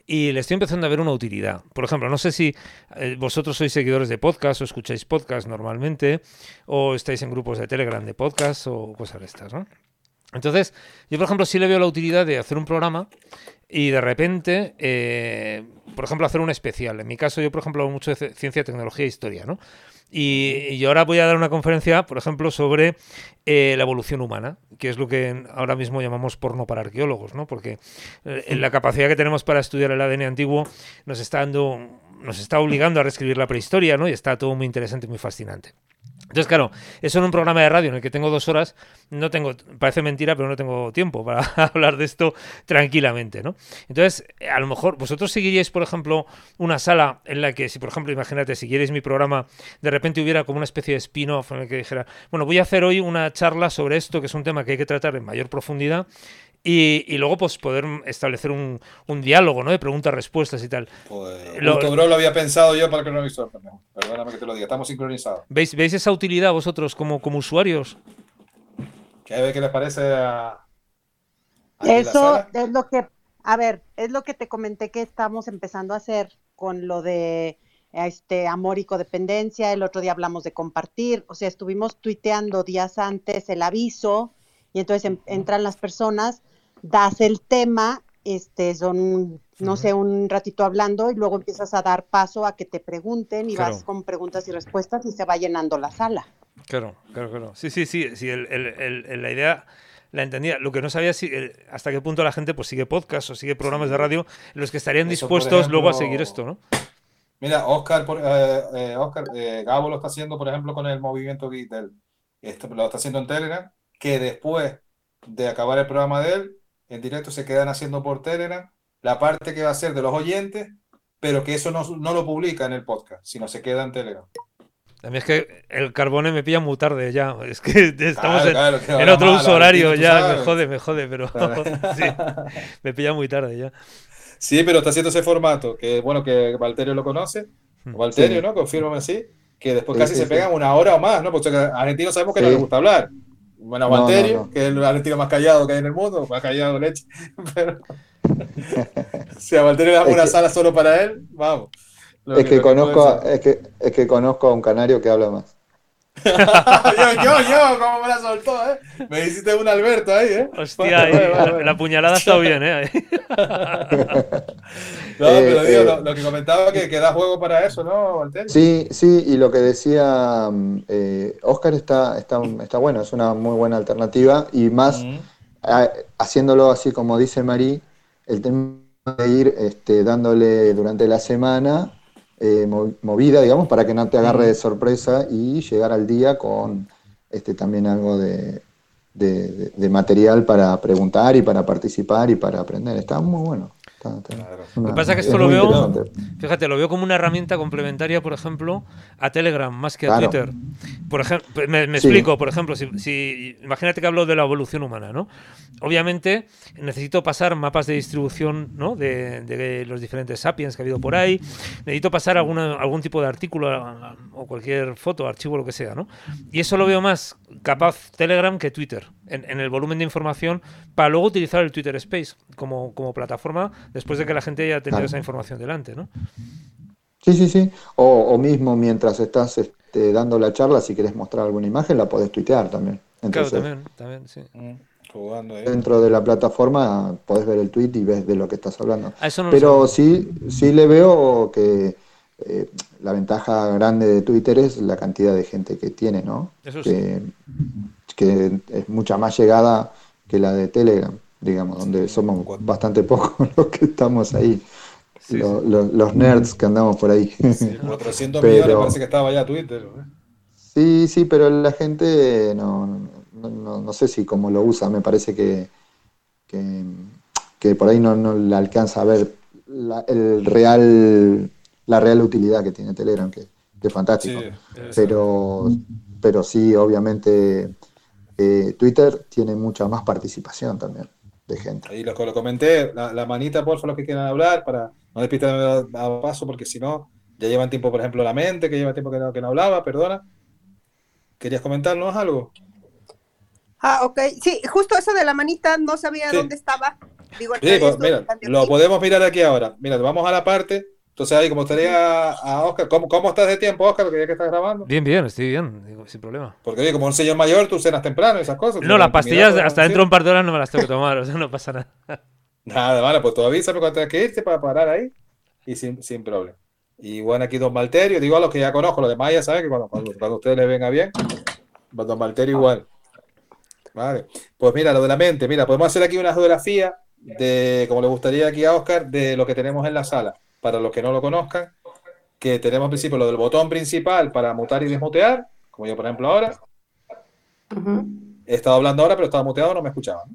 y le estoy empezando a ver una utilidad. Por ejemplo, no sé si eh, vosotros sois seguidores de podcast o escucháis podcast normalmente, o estáis en grupos de Telegram de podcast o cosas de estas, ¿no? Entonces, yo por ejemplo sí le veo la utilidad de hacer un programa y de repente, eh, por ejemplo, hacer un especial. En mi caso, yo por ejemplo hago mucho de ciencia, tecnología e historia, ¿no? Y, y ahora voy a dar una conferencia, por ejemplo, sobre eh, la evolución humana, que es lo que ahora mismo llamamos porno para arqueólogos, ¿no? Porque eh, la capacidad que tenemos para estudiar el ADN antiguo nos está dando, nos está obligando a reescribir la prehistoria, ¿no? Y está todo muy interesante y muy fascinante. Entonces, claro, eso en un programa de radio en el que tengo dos horas, no tengo, parece mentira, pero no tengo tiempo para hablar de esto tranquilamente, ¿no? Entonces, a lo mejor vosotros seguiríais, por ejemplo, una sala en la que, si por ejemplo, imagínate, siguierais mi programa, de repente hubiera como una especie de spin-off en el que dijera, bueno, voy a hacer hoy una charla sobre esto, que es un tema que hay que tratar en mayor profundidad, y, y luego pues poder establecer un, un diálogo, ¿no? De preguntas-respuestas y tal. Lo- Justo, bro, lo había pensado yo para que no lo hizo. Perdóname que te lo diga. Estamos sincronizados. ¿Veis, ¿Veis esa utilidad vosotros como, como usuarios? ¿Qué, ve- qué les parece a, Eso es lo que, a ver, es lo que te comenté que estamos empezando a hacer con lo de este amor y codependencia. El otro día hablamos de compartir, o sea, estuvimos tuiteando días antes el aviso y entonces en- entran las personas, das el tema, este, son, no sé, un ratito hablando y luego empiezas a dar paso a que te pregunten y Claro. vas con preguntas y respuestas y se va llenando la sala. Claro, claro, claro. Sí, sí, sí, sí el- el- el- el- la idea la entendía. Lo que no sabía si el- hasta qué punto la gente pues sigue podcast o sigue programas de radio en los que estarían Eso, dispuestos luego a seguir esto, ¿no? Mira, Oscar, por, eh, eh, Oscar eh, Gabo lo está haciendo, por ejemplo, con el movimiento Beatle. Esto lo está haciendo en Telegram, que después de acabar el programa de él, en directo se quedan haciendo por Telegram la parte que va a ser de los oyentes, pero que eso no, no lo publica en el podcast, sino se queda en Telegram. A mí es que el carbone me pilla muy tarde ya. Es que estamos en, claro, que en otro uso horario ya. Me jode, me jode, pero Claro. sí, me pilla muy tarde ya. Sí, pero está haciendo ese formato, que bueno, que Valterio lo conoce. Valterio, Sí. ¿no? Confírmame así. Que después Sí, casi sí, se sí. pegan una hora o más, ¿no? Porque a argentinos sabemos que no les gusta hablar. Bueno, No, no, Valterio, no. que es el argentino más callado que hay en el mundo, más callado leche. Pero si a Valterio le damos Es una que- sala solo para él, vamos. Lo Es que, lo conozco, es que, es que conozco a un canario que habla más. Yo, yo, yo, cómo me la soltó, ¿eh? Me hiciste un Alberto ahí, ¿eh? Hostia, ahí, la, la puñalada ha estado bien, ¿eh? No, pero Eh, digo, eh, lo, lo que comentaba que, que da juego para eso, ¿no, Valterio? Sí, sí, y lo que decía eh, Oscar está, está, está bueno, es una muy buena alternativa y más a- haciéndolo así como dice Marí, el tema de ir este, dándole durante la semana eh, mo- movida, digamos, para que no te agarre de sorpresa y llegar al día con este, también algo de, de- de- de material para preguntar y para participar y para aprender. Está muy bueno. Lo que pasa es que es esto lo veo, fíjate, lo veo como una herramienta complementaria, por ejemplo, a Telegram más que a Claro. Twitter. Por ejemplo, me, me Sí. explico, por ejemplo, si, si- imagínate que hablo de la evolución humana, ¿no? Obviamente necesito pasar mapas de distribución, ¿no? De, de los diferentes sapiens que ha habido por ahí. Necesito pasar alguna, algún tipo de artículo a- a- o cualquier foto, archivo, lo que sea, ¿no? Y eso lo veo más capaz Telegram que Twitter en, en el volumen de información para luego utilizar el Twitter Space como, como plataforma después de que la gente haya tenido Claro. esa información delante, ¿no? Sí, sí, sí. O, o mismo mientras estás este, dando la charla, si quieres mostrar alguna imagen, la podés tuitear también. Entonces, claro, también, también, sí. Jugando ahí. dentro de la plataforma podés ver el tweet y ves de lo que estás hablando. Eso no lo Pero sí, sí le veo que eh, la ventaja grande de Twitter es la cantidad de gente que tiene, ¿no? Eso sí. que, que es mucha más llegada que la de Telegram, digamos, donde somos bastante pocos los que estamos ahí. Lo- lo- los nerds que andamos por ahí. 400 Pero- millones parece que estaba ya Twitter. ¿eh? Sí, sí, pero la gente no, no, no- no sé si cómo lo usa, me parece que, que, que por ahí no, no le alcanza a ver la, el real, la real utilidad que tiene Telegram, que, que es fantástico. Sí, pero, pero sí, obviamente, eh, Twitter tiene mucha más participación también de gente. Ahí lo, lo comenté, la, la manita, por favor, los que quieran hablar, para no despistarme a, a paso, porque si no, ya llevan tiempo, por ejemplo, la mente, que lleva tiempo que no, que no hablaba, perdona. ¿Querías comentarnos algo? Ah, ok. Sí, justo eso de la manita, no sabía Sí. dónde estaba. Digo, Sí, pues mira, lo podemos mirar aquí ahora. Mira, vamos a la parte. Entonces ahí, como estaría a Oscar, ¿cómo, cómo estás de tiempo, Oscar? Porque ya que estás grabando. Bien, bien, estoy bien, digo, sin problema. Porque oye, como un señor mayor, tú cenas temprano y esas cosas. No, las pastillas hasta dentro de un par de horas no me las tengo que tomar, o sea, no pasa nada. Nada, vale, pues tú avísame cuando tengas que irte para parar ahí y sin, sin problema. Y bueno, aquí Don Malterio, digo a los que ya conozco, los demás ya saben que cuando, cuando, cuando ustedes les venga bien, pues Don Malterio igual. Vale, pues mira, lo de la mente, mira, podemos hacer aquí una geografía de, como le gustaría aquí a Oscar, de lo que tenemos en la sala. Para los que no lo conozcan, que tenemos al principio lo del botón principal para mutar y desmutear, como yo por ejemplo ahora. He estado hablando ahora, pero estaba muteado, no me escuchaban.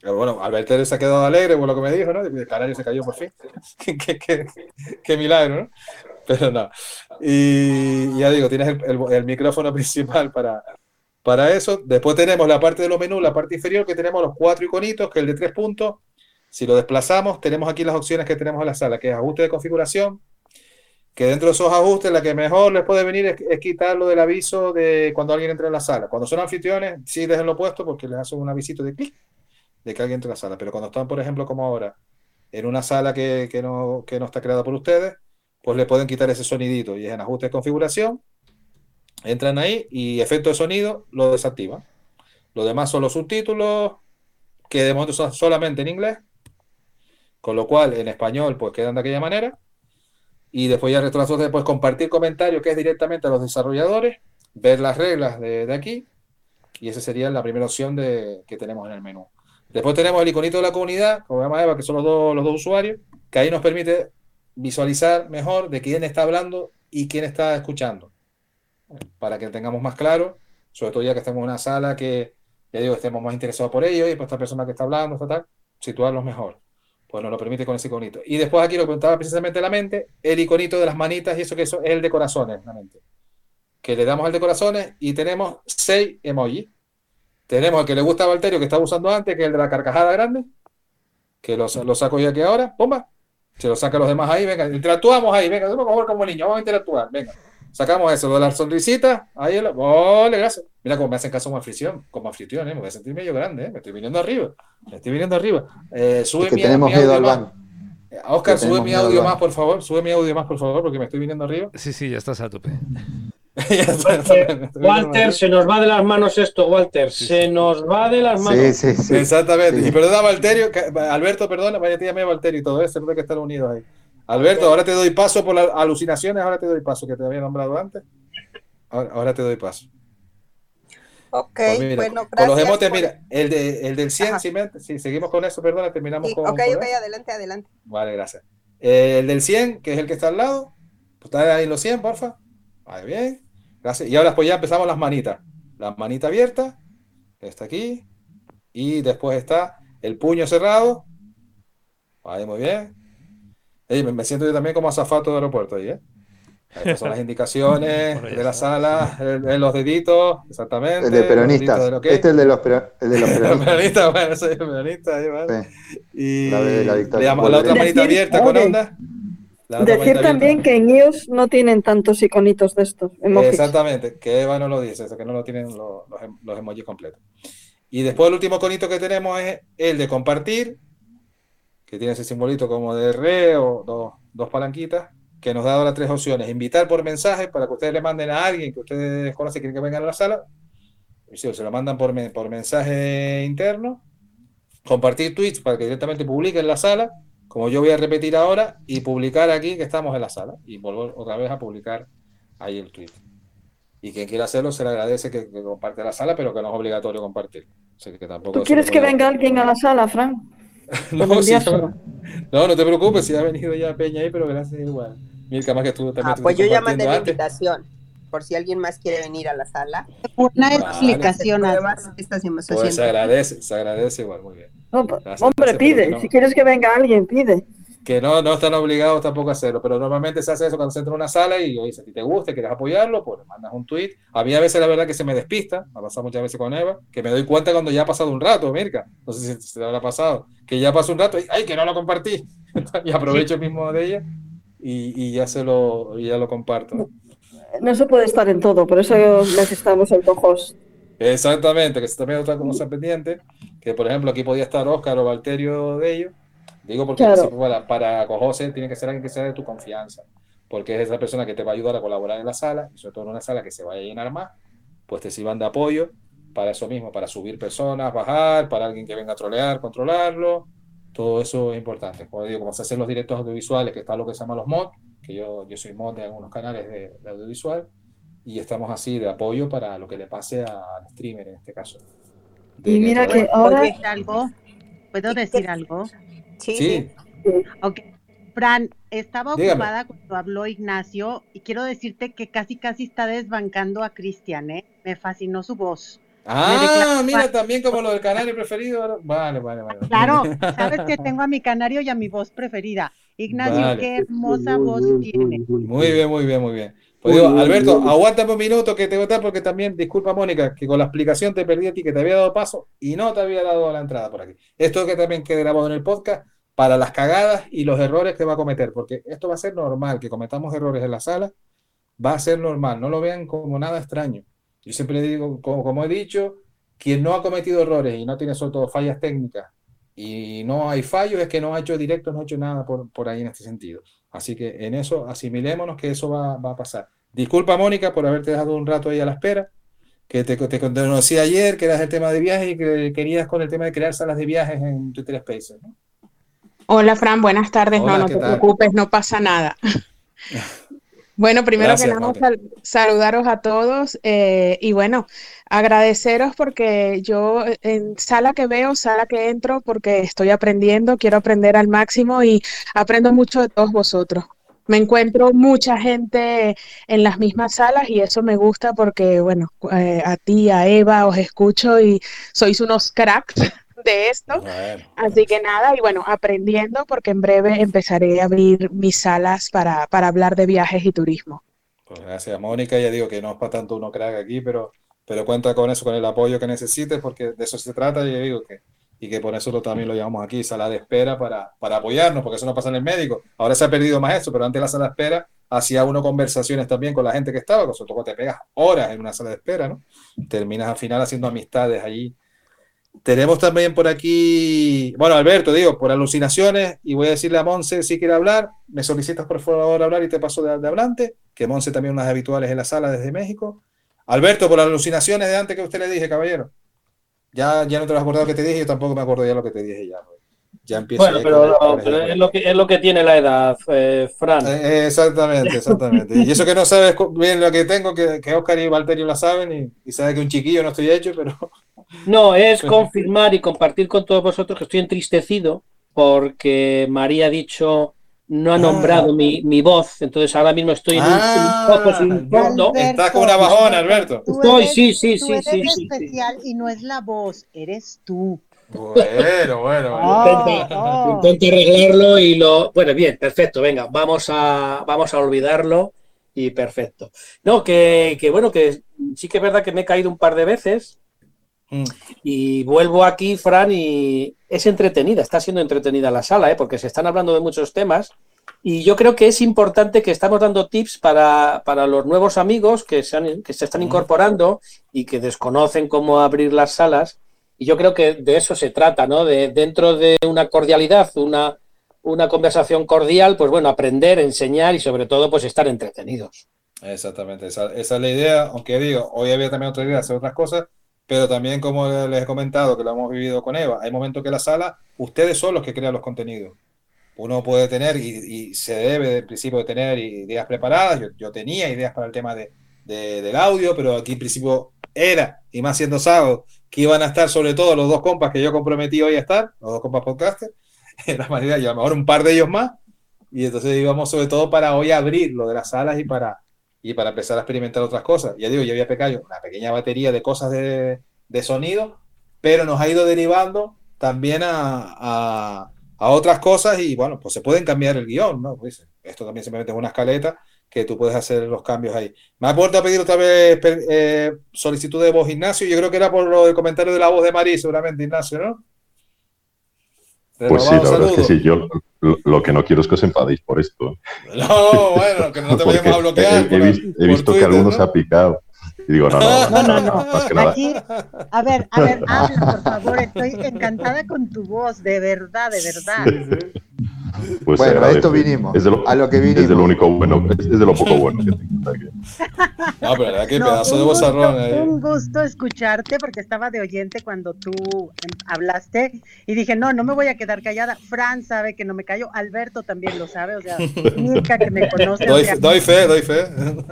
Pero bueno, Alberto se ha quedado alegre por lo que me dijo, ¿no? El canario se cayó por fin. qué, qué- qué- qué milagro, ¿no? Pero no. Y ya digo, tienes el, el- el micrófono principal para, para eso. Después tenemos la parte de los menús, la parte inferior, que tenemos los cuatro iconitos, que es el de tres puntos. Si lo desplazamos, tenemos aquí las opciones que tenemos en la sala, que es ajuste de configuración, que dentro de esos ajustes la que mejor les puede venir es, es quitarlo del aviso de cuando alguien entra en la sala. Cuando son anfitriones, sí déjenlo puesto porque les hace un avisito de clic de que alguien entre en la sala. Pero cuando están, por ejemplo, como ahora, en una sala que, que no, que no está creada por ustedes, pues le pueden quitar ese sonidito y es en ajuste de configuración. Entran ahí y efecto de sonido lo desactivan. Lo demás son los subtítulos, que de momento son solamente en inglés, con lo cual en español pues quedan de aquella manera. Y después ya de las opciones, pues compartir comentarios, que es directamente a los desarrolladores, ver las reglas de, aquí, y esa sería la primera opción de, que tenemos en el menú. Después tenemos el iconito de la comunidad, como llama Eva, que son los dos, los dos usuarios, que ahí nos permite visualizar mejor de quién está hablando y quién está escuchando, para que tengamos más claro, sobre todo ya que estamos en una sala que, ya digo, estemos más interesados por ello y por esta persona que está hablando, esta tal, situarlos mejor. Pues nos lo permite con ese iconito. Y después aquí lo que contaba precisamente la mente, el iconito de las manitas y eso que eso es el de corazones, la mente. Que le damos el de corazones y tenemos seis emojis. Tenemos el que le gusta a Valterio, que estaba usando antes, que es el de la carcajada grande, que lo, lo saco yo aquí ahora, bomba. Se lo sacan los demás ahí, venga, interactuamos ahí, venga, vamos a jugar como niños, vamos a interactuar, venga. Sacamos eso, lo de la sonrisita, ahí, el- ole, gracias. Mira cómo me hacen caso como anfitrión, como anfitrión, ¿eh? me voy a sentir medio grande, ¿eh? me estoy viniendo arriba, me estoy viniendo arriba. Eh, sube Es que mi, tenemos mi miedo audio al más. Eh, Oscar, sube mi audio más, por favor, sube mi audio más, por favor, porque me estoy viniendo arriba. Sí, sí, ya estás a tope. Walter, se nos va de las manos esto, Walter. Se nos va de las manos. Exactamente. Y perdona, Valterio, Alberto, perdona, vaya, te llamé Valterio y todo eso, no hay que estar unidos ahí. Alberto, ahora te doy paso por las alucinaciones, ahora te doy paso, que te había nombrado antes. Ahora, ahora te doy paso. Ok, Pues mira, bueno, con gracias. los emotes, por- mira, el, de, el del 100, si, me- si seguimos con eso, perdona, terminamos Sí, con. ok, con ok, adelante, adelante. Vale, gracias. Eh, el del 100, que es el que está al lado. Pues está ahí los 100, porfa. Vale, bien. Gracias. Y ahora pues ya empezamos las manitas. La manita abierta, que está aquí. Y después está el puño cerrado. Ahí, muy bien. Ey, me, siento yo también como azafato de aeropuerto ahí, ¿eh? Estas son las indicaciones de la sala, el- el- los deditos, exactamente. El de peronistas. deditos del ok. Este es el de los, pero- el de los El peronistas. peronista, bueno, soy el peronista, ahí, vale. Y La de la le victoria. damos la otra Decir- manita abierta con onda. Decir también que en iOS no tienen tantos iconitos de estos emojis. Exactamente, que Eva no lo dice, eso que no lo tienen los, los, em- los emojis completos. Y después el último conito que tenemos es el de compartir, que tiene ese simbolito como de re o dos, dos palanquitas, que nos da ahora tres opciones. Invitar por mensaje para que ustedes le manden a alguien que ustedes conocen que quieren que vengan a la sala. Y sí, se lo mandan por, por mensaje interno. Compartir tweets para que directamente publiquen la sala, como yo voy a repetir ahora, y publicar aquí que estamos en la sala. Y volver otra vez a publicar ahí el tweet. Y quien quiera hacerlo se le agradece que, que comparte la sala, pero que no es obligatorio compartir. Así que tampoco ¿Tú quieres que venga alguien a la sala, Fran? no, sí, no, no te preocupes, si ha venido ya Peña ahí, pero gracias igual. Mirka, más que tú también Ah, te pues yo ya mandé la invitación, por si alguien más quiere venir a la sala. Una Vale. explicación. Pruebas, estas Pues se haciendo. agradece, se agradece igual, muy bien. No, pues, Gracias, hombre, pide. no. Si quieres que venga alguien, pide. Que no, no están obligados tampoco a hacerlo, pero normalmente se hace eso cuando se entra en una sala y oye, si a ti te gusta, quieres apoyarlo, pues le mandas un tweet. A mí a veces la verdad que se me despista, me ha pasado muchas veces con Eva, que me doy cuenta cuando ya ha pasado un rato, Mirka, no sé si se te habrá pasado, que ya pasó un rato y ¡ay, que no lo compartí! y aprovecho el mismo de ella y, y ya se lo, y ya lo comparto. No se puede estar en todo, por eso necesitamos el. Exactamente, que también otra cosa pendiente, que por ejemplo aquí podía estar Oscar o Valterio de ellos, digo porque Claro. para, para con José tiene que ser alguien que sea de tu confianza, porque es esa persona que te va a ayudar a colaborar en la sala, y sobre todo en una sala que se vaya a llenar más, pues te sirvan de apoyo para eso mismo, para subir personas, bajar, para alguien que venga a trolear, controlarlo, todo eso es importante. Como digo, como se hacen los directos audiovisuales, que está lo que se llama los mods, que yo, yo soy mod de algunos canales de, de audiovisual, y estamos así de apoyo para lo que le pase al streamer en este caso. De Y mira que ahora- ¿Puedo decir algo? ¿Puedo decir algo? Sí, Sí. Ok. Fran, estaba Dígame. ocupada cuando habló Ignacio y quiero decirte que casi casi está desbancando a Cristian, ¿eh? Me fascinó su voz. Ah, mira, fan. también como lo del canario preferido. Vale, vale, vale. Claro, sabes que tengo a mi canario y a mi voz preferida. Ignacio, Vale. qué hermosa voz tiene. Muy bien, muy bien, muy bien. Pues digo, Alberto, aguántame un minuto que te voy a estar porque también, disculpa Mónica, que con la explicación te perdí a ti, que te había dado paso y no te había dado la entrada por aquí. Esto que también quede grabado en el podcast para las cagadas y los errores que va a cometer, porque esto va a ser normal, que cometamos errores en la sala, va a ser normal, no lo vean como nada extraño. Yo siempre digo, como, como he dicho, quien no ha cometido errores y no tiene sobre todo fallas técnicas y no hay fallos, es que no ha hecho directo, no ha hecho nada por, por ahí en este sentido. Así que en eso asimilémonos que eso va, va a pasar. Disculpa, Mónica, por haberte dejado un rato ahí a la espera, que te, te conocí ayer, que eras el tema de viajes y que querías con el tema de crear salas de viajes en Twitter Spaces. ¿no? Hola Fran, buenas tardes. Hola, no, no ¿qué te tal? preocupes, no pasa nada. Bueno, primero Gracias, que nada, sal- saludaros a todos eh, y bueno, agradeceros porque yo eh, en sala que veo, sala que entro, porque estoy aprendiendo, quiero aprender al máximo y aprendo mucho de todos vosotros. Me encuentro mucha gente en las mismas salas y eso me gusta porque, bueno, eh, a ti, a Eva, os escucho y sois unos cracks de esto. Así que nada, y bueno, aprendiendo porque en breve empezaré a abrir mis salas para, para hablar de viajes y turismo. Pues gracias, Mónica. Ya digo que no es para tanto uno crack aquí, pero, pero cuenta con eso, con el apoyo que necesites, porque de eso se trata. Y ya digo que, y que por eso lo, también lo llamamos aquí, sala de espera, para, para apoyarnos, porque eso no pasa en el médico. Ahora se ha perdido más eso, pero antes la sala de espera hacía uno conversaciones también con la gente que estaba, con sobre todo te pegas horas en una sala de espera, ¿no? Terminas al final haciendo amistades allí. Tenemos también por aquí, bueno, Alberto, digo, por alucinaciones, y voy a decirle a Monse si quiere hablar, me solicitas por favor hablar y te paso de, de hablante, que Monse también unas habituales en la sala desde México. Alberto, por alucinaciones de antes que usted le dije, caballero. Ya, ya no te lo has acordado que te dije, yo tampoco me acuerdo ya lo que te dije ya. Ya empiezo Bueno, pero, no, pero es, lo que, es lo que tiene la edad, eh, Fran. Eh, Exactamente, exactamente. Y eso que no sabes bien lo que tengo, que, que Oscar y Valterio la saben y, y sabe que un chiquillo no estoy hecho, pero No, es confirmar y compartir con todos vosotros que estoy entristecido porque María ha dicho, no ha nombrado mi, mi voz, entonces ahora mismo estoy en un- Ah, un, poco sin fondo. estás con una bajona, Alberto. Estoy, eres- sí, sí, tú sí, eres sí, especial y no es la voz, eres tú. Bueno, bueno, Oh, oh. Intento arreglarlo y lo. Bueno, bien, perfecto. Venga, vamos a, vamos a olvidarlo y perfecto. No, que, que bueno, que sí que es verdad que me he caído un par de veces y vuelvo aquí, Fran, y es entretenida, está siendo entretenida la sala, ¿eh? porque se están hablando de muchos temas. Y yo creo que es importante que estamos dando tips para, para los nuevos amigos que se, han- que se están incorporando y que desconocen cómo abrir las salas. Y yo creo que de eso se trata, ¿no? De dentro de una cordialidad, una, una conversación cordial, pues bueno, aprender, enseñar y sobre todo pues estar entretenidos. Exactamente, esa, esa es la idea, aunque digo, hoy había también otra idea de hacer otras cosas, pero también como les he comentado, que lo hemos vivido con Eva, hay momentos que la sala, ustedes son los que crean los contenidos. Uno puede tener y, se debe de principio tener ideas preparadas, yo, yo tenía ideas para el tema de, de- del audio, pero aquí en principio era, y más siendo sábado, que iban a estar sobre todo los dos compas que yo comprometí hoy a estar, los dos compas podcasters, la manera, y a lo mejor un par de ellos más, y entonces íbamos sobre todo para hoy abrir lo de las salas y para, y para empezar a experimentar otras cosas. Ya digo, ya había pecado una pequeña batería de cosas de, de sonido, pero nos ha ido derivando también a, a- a otras cosas y bueno, pues se pueden cambiar el guion, ¿no? Pues esto también simplemente es una escaleta que tú puedes hacer los cambios ahí. Me ha vuelto a pedir otra vez eh, solicitud de voz, Ignacio. Yo creo que era por del comentario de la voz de Marí, seguramente, Ignacio, ¿no? Pues sí, la verdad es que sí. Yo lo, lo que no quiero es que os enfadéis por esto. No, bueno, que no te vayamos a bloquear. he, he por- vis- he por visto que Twitter, alguno ¿no? se ha picado. Y digo, no, no, No, no, no. más que nada. Aquí, a ver, a ver, habla, por favor. Estoy encantada con tu voz, de verdad, de verdad. Pues Bueno, a esto vinimos, Es de lo, a lo que Es de vinimos. lo único bueno, es, es de lo poco bueno que tengo. No, pero verdad que No, pedazo de un gusto, bozarrón ahí. un gusto escucharte porque estaba de oyente cuando tú em, hablaste y dije, no, no me voy a quedar callada. Fran sabe que no me callo, Alberto también lo sabe, o sea, Mirka que me conoce. o Doy, sea, doy fe, doy fe.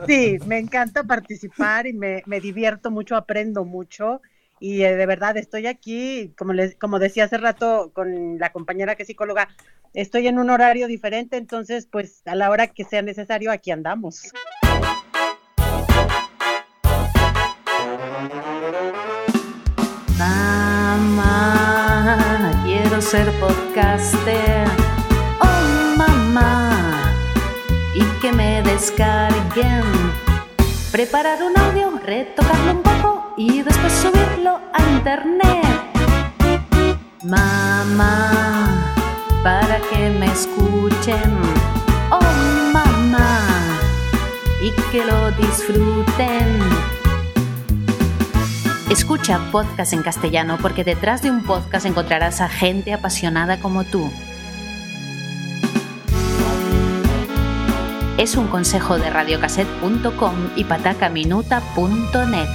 Sí, me encanta participar y me, divierto mucho, aprendo mucho y eh, de verdad estoy aquí, como, les, como decía hace rato con la compañera que es psicóloga, estoy en un horario diferente, entonces pues a la hora que sea necesario aquí andamos. Mamá, quiero ser podcaster. Oh, mamá, y que me descarguen. Preparar un audio, retocarlo un poco y después subirlo a internet. Mamá, para que me escuchen. Oh, mamá, y que lo disfruten. Escucha podcast en castellano porque detrás de un podcast encontrarás a gente apasionada como tú. Es un consejo de radiocassette.com y patacaminuta.net.